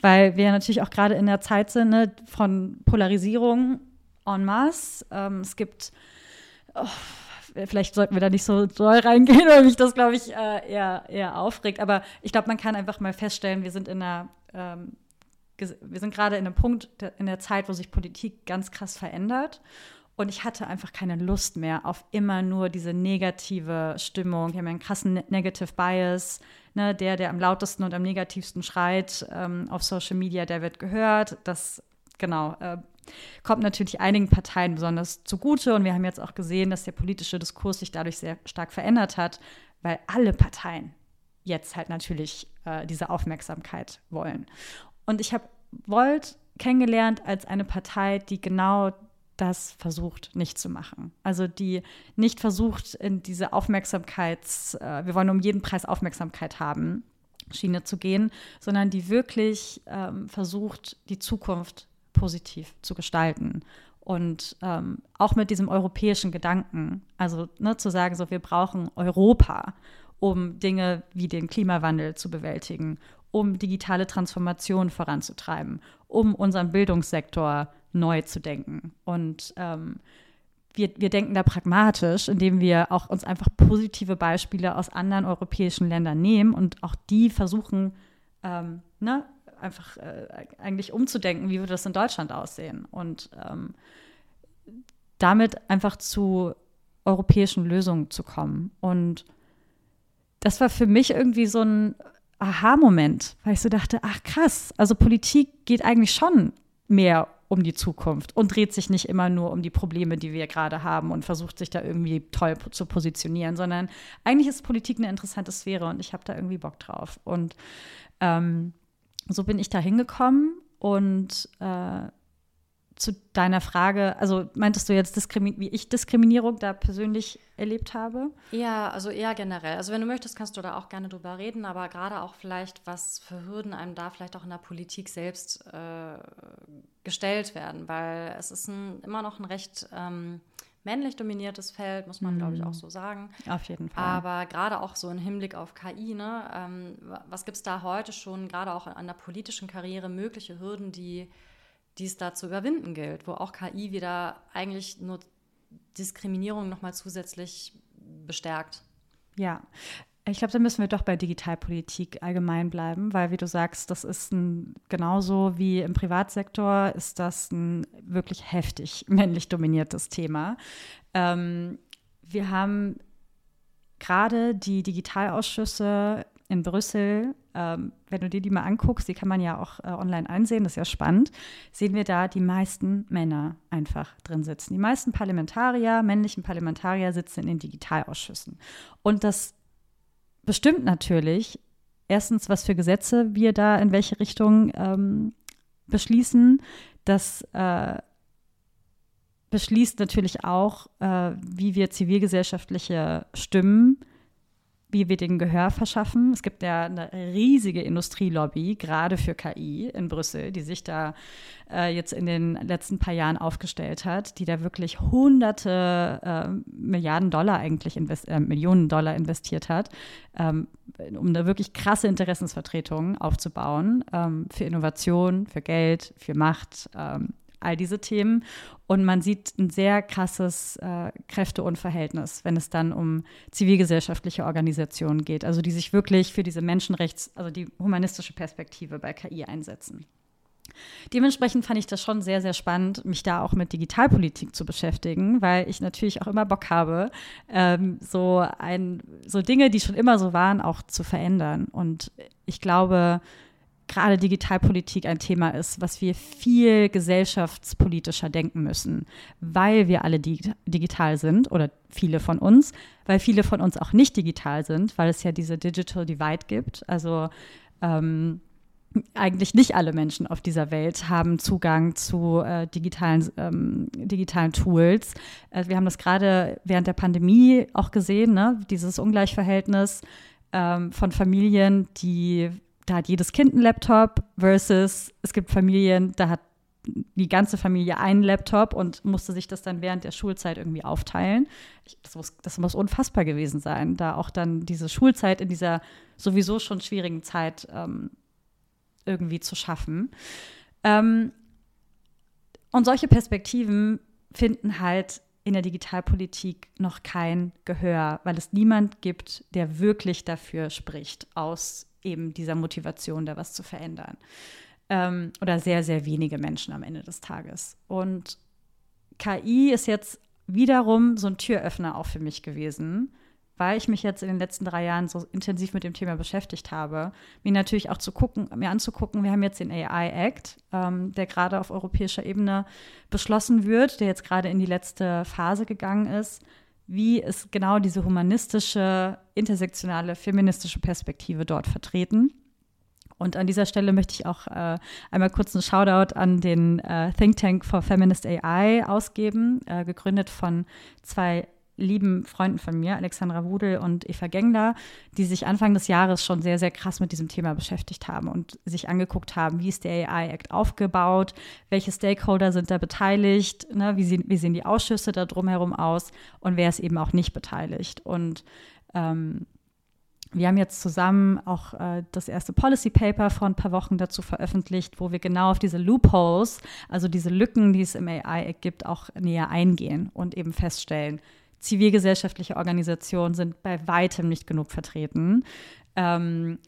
Weil wir natürlich auch gerade in der Zeit sind ne, von Polarisierung en masse. Ähm, es gibt, oh, vielleicht sollten wir da nicht so doll reingehen, weil mich das, glaube ich, äh, eher, eher aufregt. Aber ich glaube, man kann einfach mal feststellen, wir sind in einer, ähm, wir sind gerade in einem Punkt in der Zeit, wo sich Politik ganz krass verändert. Und ich hatte einfach keine Lust mehr auf immer nur diese negative Stimmung. Ich habe einen krassen ne-, Negative Bias. Ne? Der, der am lautesten und am negativsten schreit ähm, auf Social Media, der wird gehört. Das, genau, äh, kommt natürlich einigen Parteien besonders zugute. Und wir haben jetzt auch gesehen, dass der politische Diskurs sich dadurch sehr stark verändert hat, weil alle Parteien jetzt halt natürlich äh, diese Aufmerksamkeit wollen. Und ich habe Volt kennengelernt als eine Partei, die genau das versucht nicht zu machen. Also die nicht versucht, in diese Aufmerksamkeits, äh, wir wollen um jeden Preis Aufmerksamkeit haben, Schiene zu gehen, sondern die wirklich ähm, versucht, die Zukunft positiv zu gestalten. Und ähm, auch mit diesem europäischen Gedanken, also ne, zu sagen, so wir brauchen Europa, um Dinge wie den Klimawandel zu bewältigen, um digitale Transformation voranzutreiben, um unseren Bildungssektor neu zu denken. Und ähm, wir, wir denken da pragmatisch, indem wir auch uns einfach positive Beispiele aus anderen europäischen Ländern nehmen und auch die versuchen, ähm, ne, einfach äh, eigentlich umzudenken, wie würde das in Deutschland aussehen. Und ähm, damit einfach zu europäischen Lösungen zu kommen. Und das war für mich irgendwie so ein Aha-Moment, weil ich so dachte, ach krass, also Politik geht eigentlich schon mehr um die Zukunft und dreht sich nicht immer nur um die Probleme, die wir gerade haben und versucht sich da irgendwie toll zu positionieren, sondern eigentlich ist Politik eine interessante Sphäre und ich habe da irgendwie Bock drauf. Und ähm, so bin ich da hingekommen und äh, zu deiner Frage, also meintest du jetzt, wie ich Diskriminierung da persönlich erlebt habe? Ja, also eher generell. Also wenn du möchtest, kannst du da auch gerne drüber reden, aber gerade auch vielleicht, was für Hürden einem da vielleicht auch in der Politik selbst äh, gestellt werden, weil es ist ein, immer noch ein recht ähm, männlich dominiertes Feld, muss man, mhm. glaube ich, auch so sagen. Auf jeden Fall. Aber gerade auch so im Hinblick auf KI, ne, ähm, was gibt es da heute schon, gerade auch an der politischen Karriere, mögliche Hürden, die die es da zu überwinden gilt, wo auch KI wieder eigentlich nur Diskriminierung nochmal zusätzlich bestärkt. Ja, ich glaube, da müssen wir doch bei Digitalpolitik allgemein bleiben, weil, wie du sagst, das ist ein, genauso wie im Privatsektor, ist das ein wirklich heftig männlich dominiertes Thema. Ähm, wir haben gerade die Digitalausschüsse in Brüssel, ähm, wenn du dir die mal anguckst, die kann man ja auch äh, online einsehen, das ist ja spannend, sehen wir da die meisten Männer einfach drin sitzen. Die meisten Parlamentarier, männlichen Parlamentarier sitzen in den Digitalausschüssen. Und das bestimmt natürlich erstens, was für Gesetze wir da in welche Richtung ähm, beschließen. Das äh, beschließt natürlich auch, äh, wie wir zivilgesellschaftliche Stimmen wie wir den Gehör verschaffen. Es gibt ja eine riesige Industrielobby, gerade für KI in Brüssel, die sich da äh, jetzt in den letzten paar Jahren aufgestellt hat, die da wirklich hunderte äh, Milliarden Dollar eigentlich, äh, Millionen Dollar investiert hat, ähm, um eine wirklich krasse Interessensvertretung aufzubauen ähm, für Innovation, für Geld, für Macht. Ähm, all diese Themen. Und man sieht ein sehr krasses äh, Kräfteunverhältnis, wenn es dann um zivilgesellschaftliche Organisationen geht, also die sich wirklich für diese Menschenrechts-, also die humanistische Perspektive bei KI einsetzen. Dementsprechend fand ich das schon sehr, sehr spannend, mich da auch mit Digitalpolitik zu beschäftigen, weil ich natürlich auch immer Bock habe, ähm, so, ein, so Dinge, die schon immer so waren, auch zu verändern. Und ich glaube, gerade Digitalpolitik ein Thema ist, was wir viel gesellschaftspolitischer denken müssen, weil wir alle dig digital sind oder viele von uns, weil viele von uns auch nicht digital sind, weil es ja diese Digital Divide gibt. Also ähm, eigentlich nicht alle Menschen auf dieser Welt haben Zugang zu äh, digitalen, ähm, digitalen Tools. Äh, wir haben das gerade während der Pandemie auch gesehen, ne? dieses Ungleichverhältnis ähm, von Familien, die da hat jedes Kind einen Laptop versus es gibt Familien, da hat die ganze Familie einen Laptop und musste sich das dann während der Schulzeit irgendwie aufteilen. Ich, das, muss, das muss unfassbar gewesen sein, da auch dann diese Schulzeit in dieser sowieso schon schwierigen Zeit ähm, irgendwie zu schaffen. Ähm, und solche Perspektiven finden halt in der Digitalpolitik noch kein Gehör, weil es niemand gibt, der wirklich dafür spricht, aus eben dieser Motivation, da was zu verändern. Ähm, oder sehr, sehr wenige Menschen am Ende des Tages. Und KI ist jetzt wiederum so ein Türöffner auch für mich gewesen, weil ich mich jetzt in den letzten drei Jahren so intensiv mit dem Thema beschäftigt habe, mir natürlich auch zu gucken, mir anzugucken, wir haben jetzt den AI Act, ähm, der gerade auf europäischer Ebene beschlossen wird, der jetzt gerade in die letzte Phase gegangen ist. Wie ist genau diese humanistische, intersektionale, feministische Perspektive dort vertreten? Und an dieser Stelle möchte ich auch äh, einmal kurz einen Shoutout an den äh, Think Tank for Feminist AI ausgeben, äh, gegründet von zwei lieben Freunden von mir, Alexandra Wudel und Eva Gengler, die sich Anfang des Jahres schon sehr, sehr krass mit diesem Thema beschäftigt haben und sich angeguckt haben, wie ist der AI-Act aufgebaut, welche Stakeholder sind da beteiligt, ne, wie, sehen, wie sehen die Ausschüsse da drumherum aus und wer ist eben auch nicht beteiligt. Und ähm, wir haben jetzt zusammen auch äh, das erste Policy Paper vor ein paar Wochen dazu veröffentlicht, wo wir genau auf diese Loopholes, also diese Lücken, die es im AI-Act gibt, auch näher eingehen und eben feststellen, zivilgesellschaftliche Organisationen sind bei weitem nicht genug vertreten. Ähm,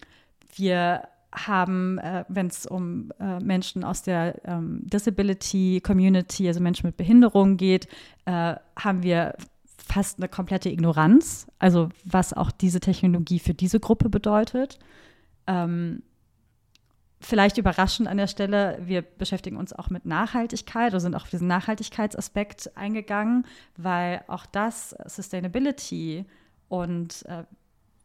wir haben, äh, wenn es um äh, Menschen aus der ähm, Disability Community, also Menschen mit Behinderung geht, äh, haben wir fast eine komplette Ignoranz, also was auch diese Technologie für diese Gruppe bedeutet. Ähm, vielleicht überraschend an der Stelle, wir beschäftigen uns auch mit Nachhaltigkeit oder sind auch auf diesen Nachhaltigkeitsaspekt eingegangen, weil auch das Sustainability und, äh,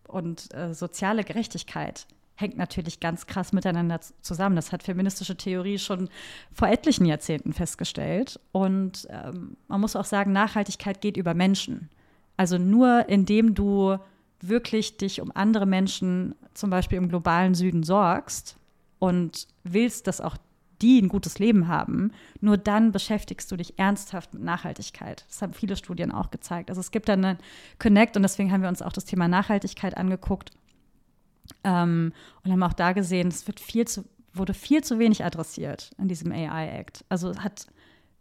und äh, soziale Gerechtigkeit hängt natürlich ganz krass miteinander zusammen. Das hat feministische Theorie schon vor etlichen Jahrzehnten festgestellt. Und ähm, man muss auch sagen, Nachhaltigkeit geht über Menschen. Also nur indem du wirklich dich um andere Menschen, zum Beispiel im globalen Süden, sorgst, und willst, dass auch die ein gutes Leben haben, nur dann beschäftigst du dich ernsthaft mit Nachhaltigkeit. Das haben viele Studien auch gezeigt. Also es gibt dann einen Connect und deswegen haben wir uns auch das Thema Nachhaltigkeit angeguckt ähm, und haben auch da gesehen, es wird viel zu, wurde viel zu wenig adressiert in diesem AI-Act. Also hat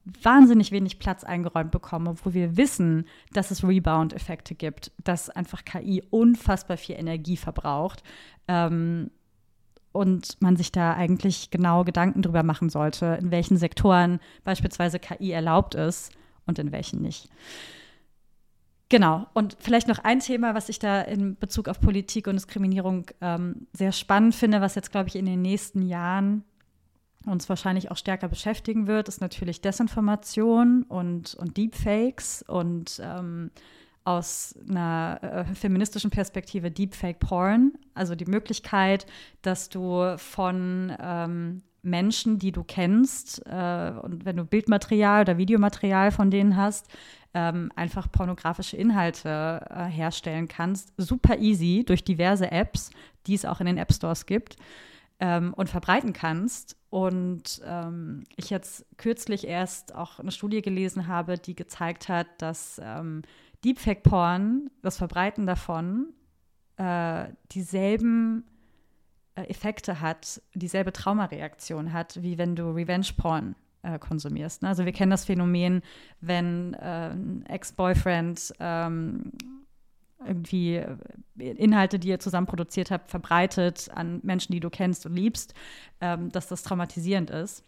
wahnsinnig wenig Platz eingeräumt bekommen, obwohl wir wissen, dass es Rebound-Effekte gibt, dass einfach KI unfassbar viel Energie verbraucht. Ähm, und man sich da eigentlich genau Gedanken drüber machen sollte, in welchen Sektoren beispielsweise KI erlaubt ist und in welchen nicht. Genau. Und vielleicht noch ein Thema, was ich da in Bezug auf Politik und Diskriminierung ähm, sehr spannend finde, was jetzt, glaube ich, in den nächsten Jahren uns wahrscheinlich auch stärker beschäftigen wird, ist natürlich Desinformation und, und Deepfakes und ähm, aus einer äh, feministischen Perspektive Deepfake Porn, also die Möglichkeit, dass du von ähm, Menschen, die du kennst, äh, und wenn du Bildmaterial oder Videomaterial von denen hast, ähm, einfach pornografische Inhalte äh, herstellen kannst. Super easy durch diverse Apps, die es auch in den App Stores gibt. Ähm, und verbreiten kannst. Und ähm, ich jetzt kürzlich erst auch eine Studie gelesen habe, die gezeigt hat, dass ähm, Deepfake-Porn, das Verbreiten davon, äh, dieselben äh, Effekte hat, dieselbe Traumareaktion hat, wie wenn du Revenge-Porn äh, konsumierst. Ne? Also wir kennen das Phänomen, wenn äh, ein Ex-Boyfriend ähm, irgendwie äh, Inhalte, die ihr zusammen produziert habt, verbreitet an Menschen, die du kennst und liebst, ähm, dass das traumatisierend ist.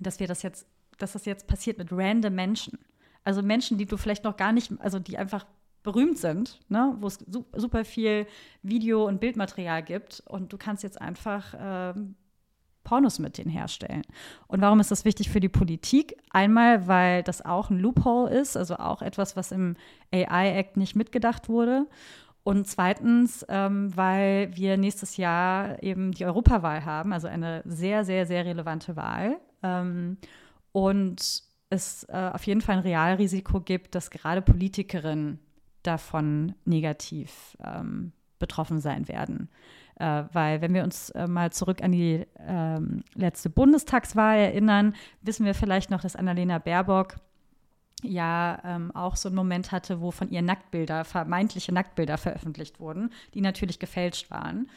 dass wir das jetzt, dass das jetzt passiert mit random Menschen. Also Menschen, die du vielleicht noch gar nicht, also die einfach berühmt sind, ne? wo es super viel Video- und Bildmaterial gibt und du kannst jetzt einfach ähm, Pornos mit denen herstellen. Und warum ist das wichtig für die Politik? Einmal, weil das auch ein Loophole ist, also auch etwas, was im AI-Act nicht mitgedacht wurde. Und zweitens, ähm, weil wir nächstes Jahr eben die Europawahl haben, also eine sehr, sehr, sehr relevante Wahl. Ähm, und es äh, auf jeden Fall ein Realrisiko gibt, dass gerade Politikerinnen davon negativ ähm, betroffen sein werden. Äh, weil wenn wir uns äh, mal zurück an die ähm, letzte Bundestagswahl erinnern, wissen wir vielleicht noch, dass Annalena Baerbock ja ähm, auch so einen Moment hatte, wo von ihr Nacktbilder, vermeintliche Nacktbilder veröffentlicht wurden, die natürlich gefälscht waren.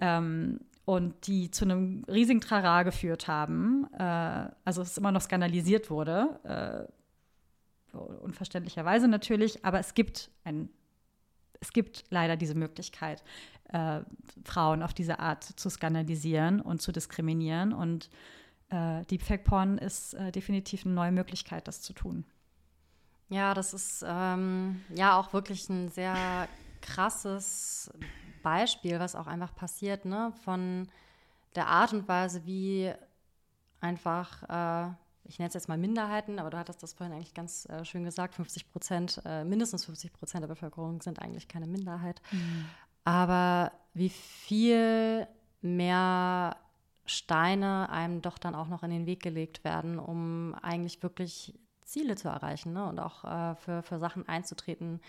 Ähm, und die zu einem riesigen Trara geführt haben. Äh, also es immer noch skandalisiert wurde, äh, unverständlicherweise natürlich, aber es gibt ein, es gibt leider diese Möglichkeit, äh, Frauen auf diese Art zu skandalisieren und zu diskriminieren. Und äh, Deepfake Porn ist äh, definitiv eine neue Möglichkeit, das zu tun. Ja, das ist ähm, ja auch wirklich ein sehr krasses Beispiel, was auch einfach passiert, ne? Von der Art und Weise, wie einfach, äh, ich nenne es jetzt mal Minderheiten, aber du hattest das vorhin eigentlich ganz äh, schön gesagt, 50 Prozent, äh, mindestens 50 Prozent der Bevölkerung sind eigentlich keine Minderheit. Mhm. Aber wie viel mehr Steine einem doch dann auch noch in den Weg gelegt werden, um eigentlich wirklich Ziele zu erreichen ne? und auch äh, für, für Sachen einzutreten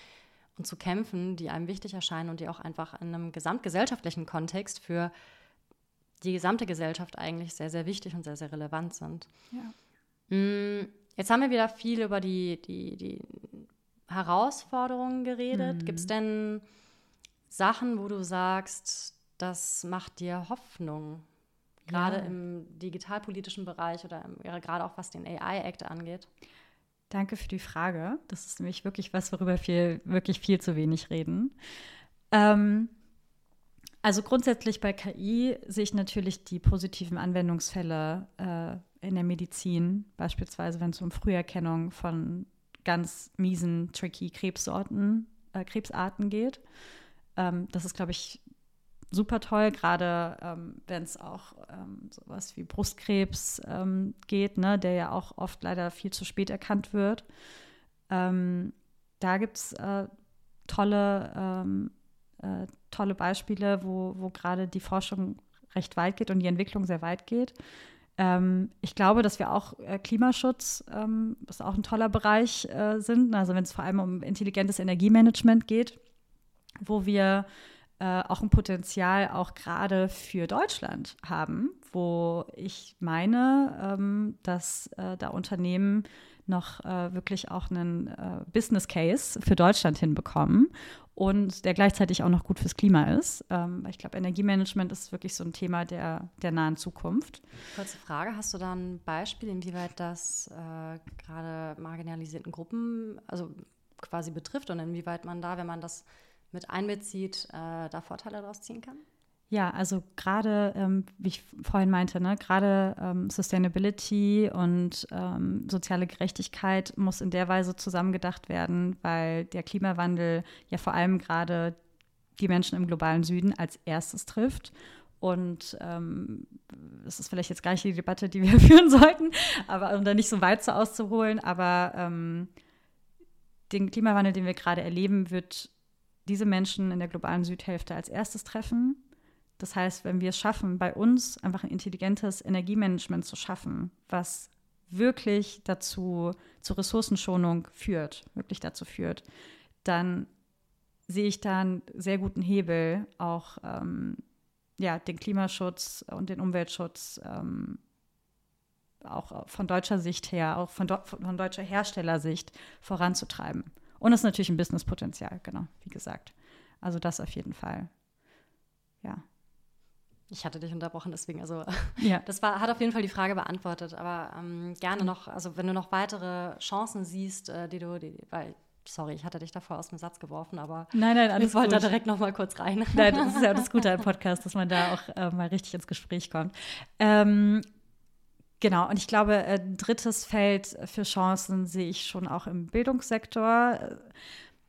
und zu kämpfen, die einem wichtig erscheinen und die auch einfach in einem gesamtgesellschaftlichen Kontext für die gesamte Gesellschaft eigentlich sehr, sehr wichtig und sehr, sehr relevant sind. Ja. Mm, jetzt haben wir wieder viel über die, die, die Herausforderungen geredet. Mhm. Gibt es denn Sachen, wo du sagst, das macht dir Hoffnung? Gerade ja. im digitalpolitischen Bereich oder im, gerade auch was den AI-Act angeht? Danke für die Frage. Das ist nämlich wirklich was, worüber wir wirklich viel zu wenig reden. Ähm, also grundsätzlich bei KI sehe ich natürlich die positiven Anwendungsfälle äh, in der Medizin, beispielsweise wenn es um Früherkennung von ganz miesen, tricky Krebsorten, äh, Krebsarten geht. Ähm, das ist, glaube ich, super toll, gerade ähm, wenn es auch ähm, sowas wie Brustkrebs ähm, geht, ne, der ja auch oft leider viel zu spät erkannt wird. Ähm, da gibt es äh, tolle, ähm, äh, tolle Beispiele, wo, wo gerade die Forschung recht weit geht und die Entwicklung sehr weit geht. Ähm, ich glaube, dass wir auch äh, Klimaschutz, ist auch ein toller Bereich äh, sind, also wenn es vor allem um intelligentes Energiemanagement geht, wo wir äh, auch ein Potenzial auch gerade für Deutschland haben, wo ich meine, ähm, dass äh, da Unternehmen noch äh, wirklich auch einen äh, Business Case für Deutschland hinbekommen und der gleichzeitig auch noch gut fürs Klima ist. Ähm, ich glaube, Energiemanagement ist wirklich so ein Thema der, der nahen Zukunft. Kurze Frage, hast du da ein Beispiel, inwieweit das äh, gerade marginalisierten Gruppen, also quasi betrifft und inwieweit man da, wenn man das mit einbezieht, äh, da Vorteile daraus ziehen kann? Ja, also gerade, ähm, wie ich vorhin meinte, ne, gerade ähm, Sustainability und ähm, soziale Gerechtigkeit muss in der Weise zusammengedacht werden, weil der Klimawandel ja vor allem gerade die Menschen im globalen Süden als erstes trifft. Und ähm, das ist vielleicht jetzt gar nicht die Debatte, die wir führen sollten, aber um da nicht so weit so auszuholen, aber ähm, den Klimawandel, den wir gerade erleben, wird diese Menschen in der globalen Südhälfte als erstes treffen. Das heißt, wenn wir es schaffen, bei uns einfach ein intelligentes Energiemanagement zu schaffen, was wirklich dazu, zur Ressourcenschonung führt, wirklich dazu führt, dann sehe ich da einen sehr guten Hebel, auch ähm, ja, den Klimaschutz und den Umweltschutz ähm, auch von deutscher Sicht her, auch von, von deutscher Herstellersicht voranzutreiben. Und es ist natürlich ein Businesspotenzial, genau, wie gesagt. Also das auf jeden Fall. Ja. Ich hatte dich unterbrochen, deswegen, also ja. das war, hat auf jeden Fall die Frage beantwortet. Aber ähm, gerne noch, also wenn du noch weitere Chancen siehst, äh, die du, die, weil, sorry, ich hatte dich davor aus dem Satz geworfen, aber nein, nein, alles ich wollte da direkt noch mal kurz rein. Nein, das ist ja das Gute am Podcast, dass man da auch äh, mal richtig ins Gespräch kommt. Ähm, Genau, und ich glaube, ein drittes Feld für Chancen sehe ich schon auch im Bildungssektor.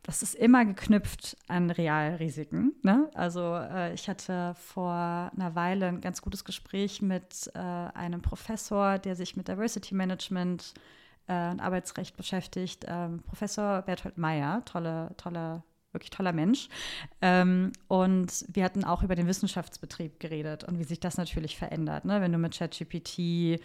Das ist immer geknüpft an Realrisiken. Ne? Also äh, ich hatte vor einer Weile ein ganz gutes Gespräch mit äh, einem Professor, der sich mit Diversity Management äh, und Arbeitsrecht beschäftigt, ähm, Professor Berthold Meyer, tolle, tolle wirklich toller Mensch. Ähm, und wir hatten auch über den Wissenschaftsbetrieb geredet und wie sich das natürlich verändert. Ne? Wenn du mit ChatGPT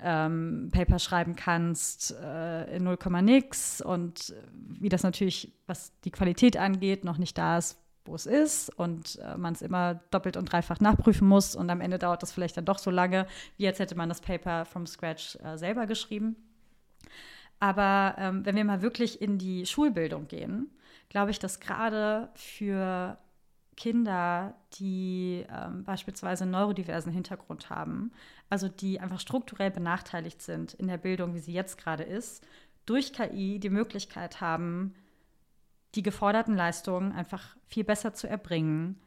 ähm, Paper schreiben kannst äh, in 0, nix und wie das natürlich, was die Qualität angeht, noch nicht da ist, wo es ist und äh, man es immer doppelt und dreifach nachprüfen muss und am Ende dauert das vielleicht dann doch so lange, wie als hätte man das Paper from scratch äh, selber geschrieben. Aber ähm, wenn wir mal wirklich in die Schulbildung gehen, glaube ich, dass gerade für Kinder, die ähm, beispielsweise einen neurodiversen Hintergrund haben, also die einfach strukturell benachteiligt sind in der Bildung, wie sie jetzt gerade ist, durch KI die Möglichkeit haben, die geforderten Leistungen einfach viel besser zu erbringen.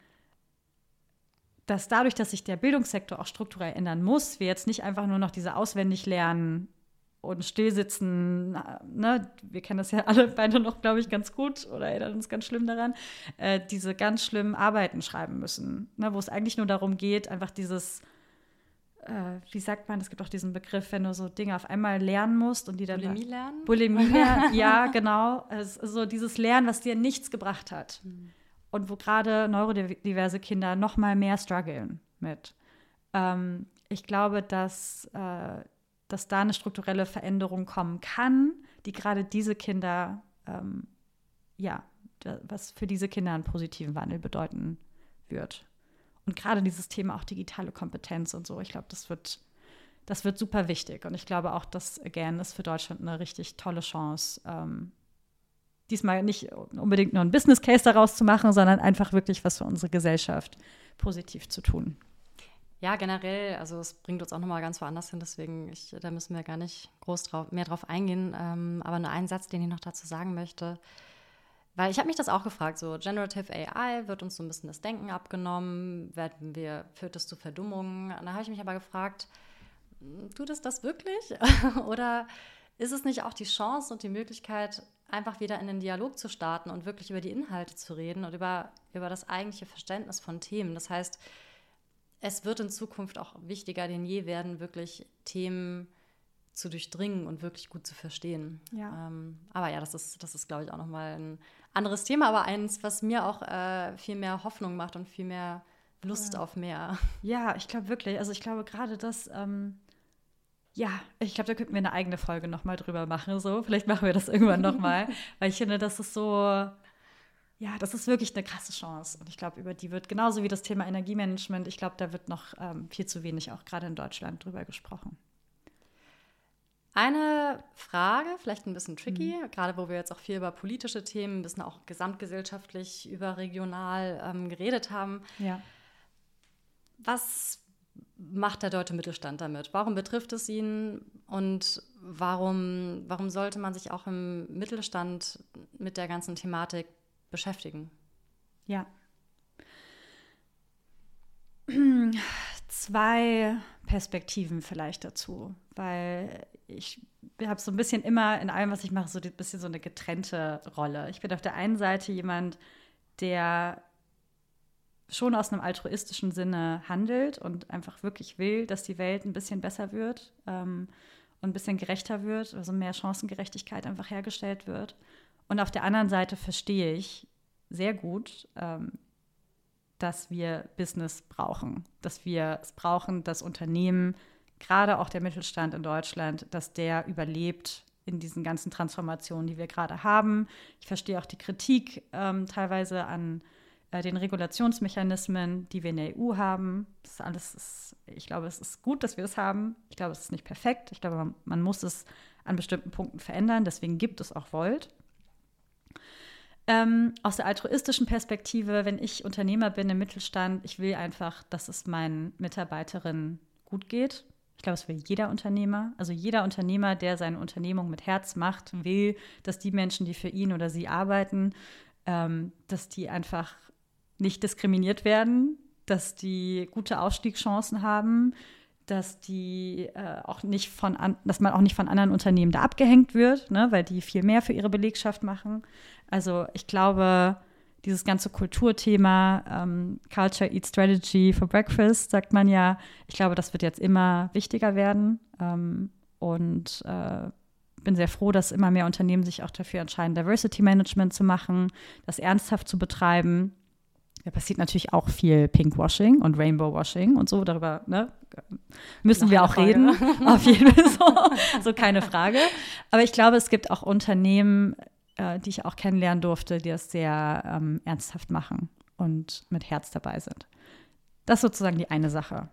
Dass dadurch, dass sich der Bildungssektor auch strukturell ändern muss, wir jetzt nicht einfach nur noch diese auswendig lernen und stillsitzen, ne, wir kennen das ja alle beide noch, glaube ich, ganz gut oder erinnern uns ganz schlimm daran, äh, diese ganz schlimmen Arbeiten schreiben müssen, ne, wo es eigentlich nur darum geht, einfach dieses, äh, wie sagt man, es gibt auch diesen Begriff, wenn du so Dinge auf einmal lernen musst und die dann. Bulimie lernen? Bulimie lernen, ja, genau. Also so dieses Lernen, was dir nichts gebracht hat. Mhm. Und wo gerade neurodiverse Kinder noch mal mehr strugglen mit. Ähm, ich glaube, dass äh, dass da eine strukturelle Veränderung kommen kann, die gerade diese Kinder, ähm, ja, was für diese Kinder einen positiven Wandel bedeuten wird. Und gerade dieses Thema auch digitale Kompetenz und so, ich glaube, das wird, das wird super wichtig. Und ich glaube auch, dass, again, ist für Deutschland eine richtig tolle Chance, ähm, diesmal nicht unbedingt nur ein Business Case daraus zu machen, sondern einfach wirklich was für unsere Gesellschaft positiv zu tun. Ja, generell, also es bringt uns auch nochmal ganz woanders hin, deswegen, ich, da müssen wir gar nicht groß drauf, mehr drauf eingehen. Ähm, aber nur einen Satz, den ich noch dazu sagen möchte. Weil ich habe mich das auch gefragt, so Generative AI wird uns so ein bisschen das Denken abgenommen, werden wir, führt es zu Verdummungen? Da habe ich mich aber gefragt, tut es das wirklich? Oder ist es nicht auch die Chance und die Möglichkeit, einfach wieder in den Dialog zu starten und wirklich über die Inhalte zu reden und über, über das eigentliche Verständnis von Themen? Das heißt, es wird in Zukunft auch wichtiger denn je werden, wirklich Themen zu durchdringen und wirklich gut zu verstehen. Ja. Ähm, aber ja, das ist, das ist, glaube ich, auch nochmal ein anderes Thema, aber eins, was mir auch äh, viel mehr Hoffnung macht und viel mehr Lust ja. auf mehr. Ja, ich glaube wirklich. Also ich glaube gerade das, ähm, ja, ich glaube, da könnten wir eine eigene Folge nochmal drüber machen. So, vielleicht machen wir das irgendwann nochmal, weil ich finde, das ist so ja, das ist wirklich eine krasse Chance. Und ich glaube, über die wird genauso wie das Thema Energiemanagement, ich glaube, da wird noch ähm, viel zu wenig auch gerade in Deutschland drüber gesprochen. Eine Frage, vielleicht ein bisschen tricky, mhm. gerade wo wir jetzt auch viel über politische Themen, ein bisschen auch gesamtgesellschaftlich, überregional ähm, geredet haben. Ja. Was macht der deutsche Mittelstand damit? Warum betrifft es ihn und warum, warum sollte man sich auch im Mittelstand mit der ganzen Thematik beschäftigen. Ja. Zwei Perspektiven vielleicht dazu, weil ich habe so ein bisschen immer in allem, was ich mache, so ein bisschen so eine getrennte Rolle. Ich bin auf der einen Seite jemand, der schon aus einem altruistischen Sinne handelt und einfach wirklich will, dass die Welt ein bisschen besser wird ähm, und ein bisschen gerechter wird, also mehr Chancengerechtigkeit einfach hergestellt wird. Und auf der anderen Seite verstehe ich sehr gut, ähm, dass wir Business brauchen, dass wir es brauchen, dass Unternehmen, gerade auch der Mittelstand in Deutschland, dass der überlebt in diesen ganzen Transformationen, die wir gerade haben. Ich verstehe auch die Kritik ähm, teilweise an äh, den Regulationsmechanismen, die wir in der EU haben. Das alles, ist, ich glaube, es ist gut, dass wir das haben. Ich glaube, es ist nicht perfekt. Ich glaube, man, man muss es an bestimmten Punkten verändern. Deswegen gibt es auch Volt. Ähm, aus der altruistischen Perspektive, wenn ich Unternehmer bin im Mittelstand, ich will einfach, dass es meinen Mitarbeiterinnen gut geht. Ich glaube, es will jeder Unternehmer. Also jeder Unternehmer, der seine Unternehmung mit Herz macht, will, dass die Menschen, die für ihn oder sie arbeiten, ähm, dass die einfach nicht diskriminiert werden, dass die gute Aufstiegschancen haben, dass die äh, auch nicht von an, dass man auch nicht von anderen Unternehmen da abgehängt wird, ne, weil die viel mehr für ihre Belegschaft machen. Also ich glaube, dieses ganze Kulturthema, ähm, Culture Eat Strategy for Breakfast, sagt man ja, ich glaube, das wird jetzt immer wichtiger werden. Ähm, und äh, bin sehr froh, dass immer mehr Unternehmen sich auch dafür entscheiden, Diversity Management zu machen, das ernsthaft zu betreiben. Da passiert natürlich auch viel Pinkwashing und Rainbowwashing und so. Darüber ne, müssen Noch wir auch Frage. reden. Auf jeden Fall so, so keine Frage. Aber ich glaube, es gibt auch Unternehmen, äh, die ich auch kennenlernen durfte, die das sehr ähm, ernsthaft machen und mit Herz dabei sind. Das ist sozusagen die eine Sache.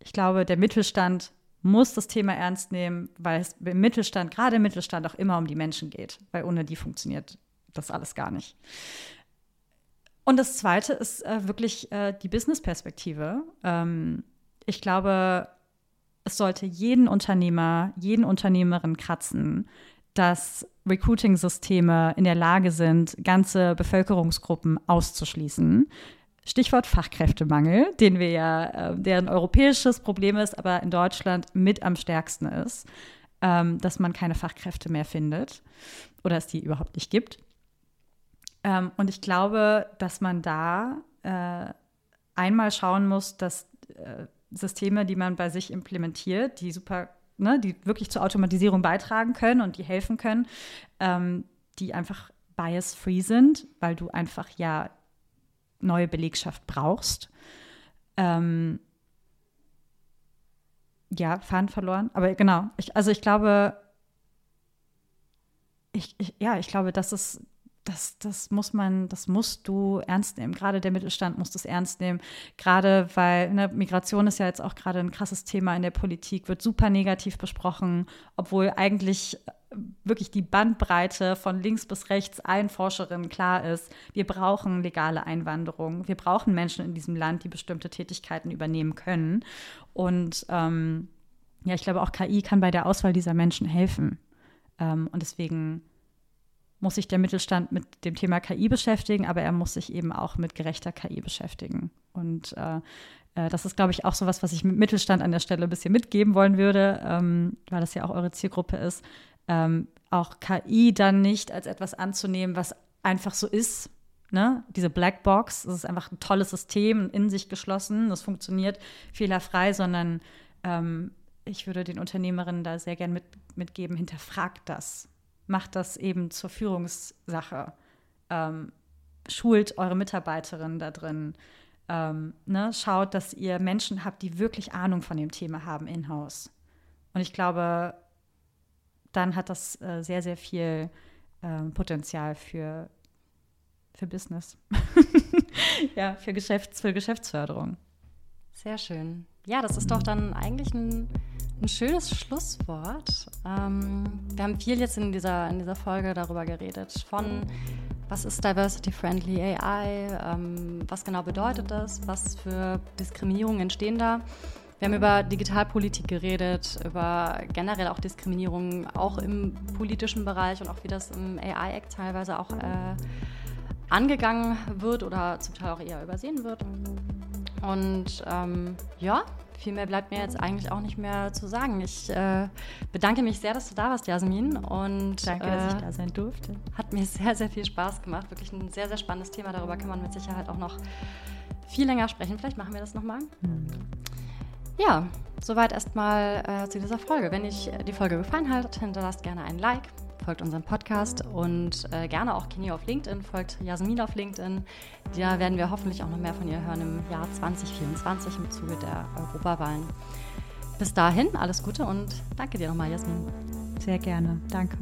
Ich glaube, der Mittelstand muss das Thema ernst nehmen, weil es im Mittelstand, gerade im Mittelstand, auch immer um die Menschen geht, weil ohne die funktioniert das alles gar nicht. Und das Zweite ist äh, wirklich äh, die Business-Perspektive. Ähm, ich glaube, es sollte jeden Unternehmer, jeden Unternehmerin kratzen, dass Recruiting-Systeme in der Lage sind, ganze Bevölkerungsgruppen auszuschließen. Stichwort Fachkräftemangel, den wir ja, äh, der ein europäisches Problem ist, aber in Deutschland mit am stärksten ist, ähm, dass man keine Fachkräfte mehr findet oder es die überhaupt nicht gibt. Ähm, und ich glaube, dass man da äh, einmal schauen muss, dass äh, Systeme, die man bei sich implementiert, die super, ne, die wirklich zur Automatisierung beitragen können und die helfen können, ähm, die einfach bias-free sind, weil du einfach ja neue Belegschaft brauchst. Ähm, ja, Faden verloren. Aber genau, ich, also ich glaube, ich, ich, ja, ich glaube, das ist, das, das muss man, das musst du ernst nehmen. Gerade der Mittelstand muss das ernst nehmen. Gerade weil ne, Migration ist ja jetzt auch gerade ein krasses Thema in der Politik, wird super negativ besprochen, obwohl eigentlich wirklich die Bandbreite von links bis rechts allen Forscherinnen klar ist, wir brauchen legale Einwanderung. Wir brauchen Menschen in diesem Land, die bestimmte Tätigkeiten übernehmen können. Und ähm, ja, ich glaube, auch KI kann bei der Auswahl dieser Menschen helfen. Ähm, und deswegen muss sich der Mittelstand mit dem Thema KI beschäftigen, aber er muss sich eben auch mit gerechter KI beschäftigen. Und äh, äh das ist, glaube ich, auch so was, was ich mit Mittelstand an der Stelle ein bisschen mitgeben wollen würde, ähm, weil das ja auch eure Zielgruppe ist ähm, auch KI dann nicht als etwas anzunehmen, was einfach so ist. Ne? Diese Blackbox, das ist einfach ein tolles System, in sich geschlossen, das funktioniert fehlerfrei, sondern ähm, ich würde den Unternehmerinnen da sehr gern mit, mitgeben, hinterfragt das. Macht das eben zur Führungssache. Ähm, schult eure Mitarbeiterinnen da drin. Ähm, ne? Schaut, dass ihr Menschen habt, die wirklich Ahnung von dem Thema haben in-house. Und ich glaube, dann hat das äh, sehr, sehr viel äh, Potenzial für, für Business. ja, für, Geschäfts-, für Geschäftsförderung. Sehr schön. Ja, das ist doch dann eigentlich ein, ein schönes Schlusswort. Ähm, wir haben viel jetzt in dieser, in dieser Folge darüber geredet, von was ist Diversity-Friendly AI, ähm, was genau bedeutet das, was für Diskriminierungen entstehen da. Wir haben über Digitalpolitik geredet, über generell auch Diskriminierung, auch im politischen Bereich und auch wie das im AI-Act teilweise auch äh, angegangen wird oder zum Teil auch eher übersehen wird. Und ähm, ja, viel mehr bleibt mir jetzt eigentlich auch nicht mehr zu sagen. Ich äh, bedanke mich sehr, dass du da warst, Jasmin. Und, Danke, äh, dass ich da sein durfte. Hat mir sehr, sehr viel Spaß gemacht. Wirklich ein sehr, sehr spannendes Thema. Darüber kann man mit Sicherheit auch noch viel länger sprechen. Vielleicht machen wir das nochmal. Hm. Ja, soweit erstmal äh, zu dieser Folge. Wenn euch die Folge gefallen hat, hinterlasst gerne ein Like, folgt unserem Podcast und äh, gerne auch Kini auf LinkedIn, folgt Jasmin auf LinkedIn. Da werden wir hoffentlich auch noch mehr von ihr hören im Jahr 2024 im Zuge der Europawahlen. Bis dahin, alles Gute und danke dir nochmal, Jasmin. Sehr gerne. Danke.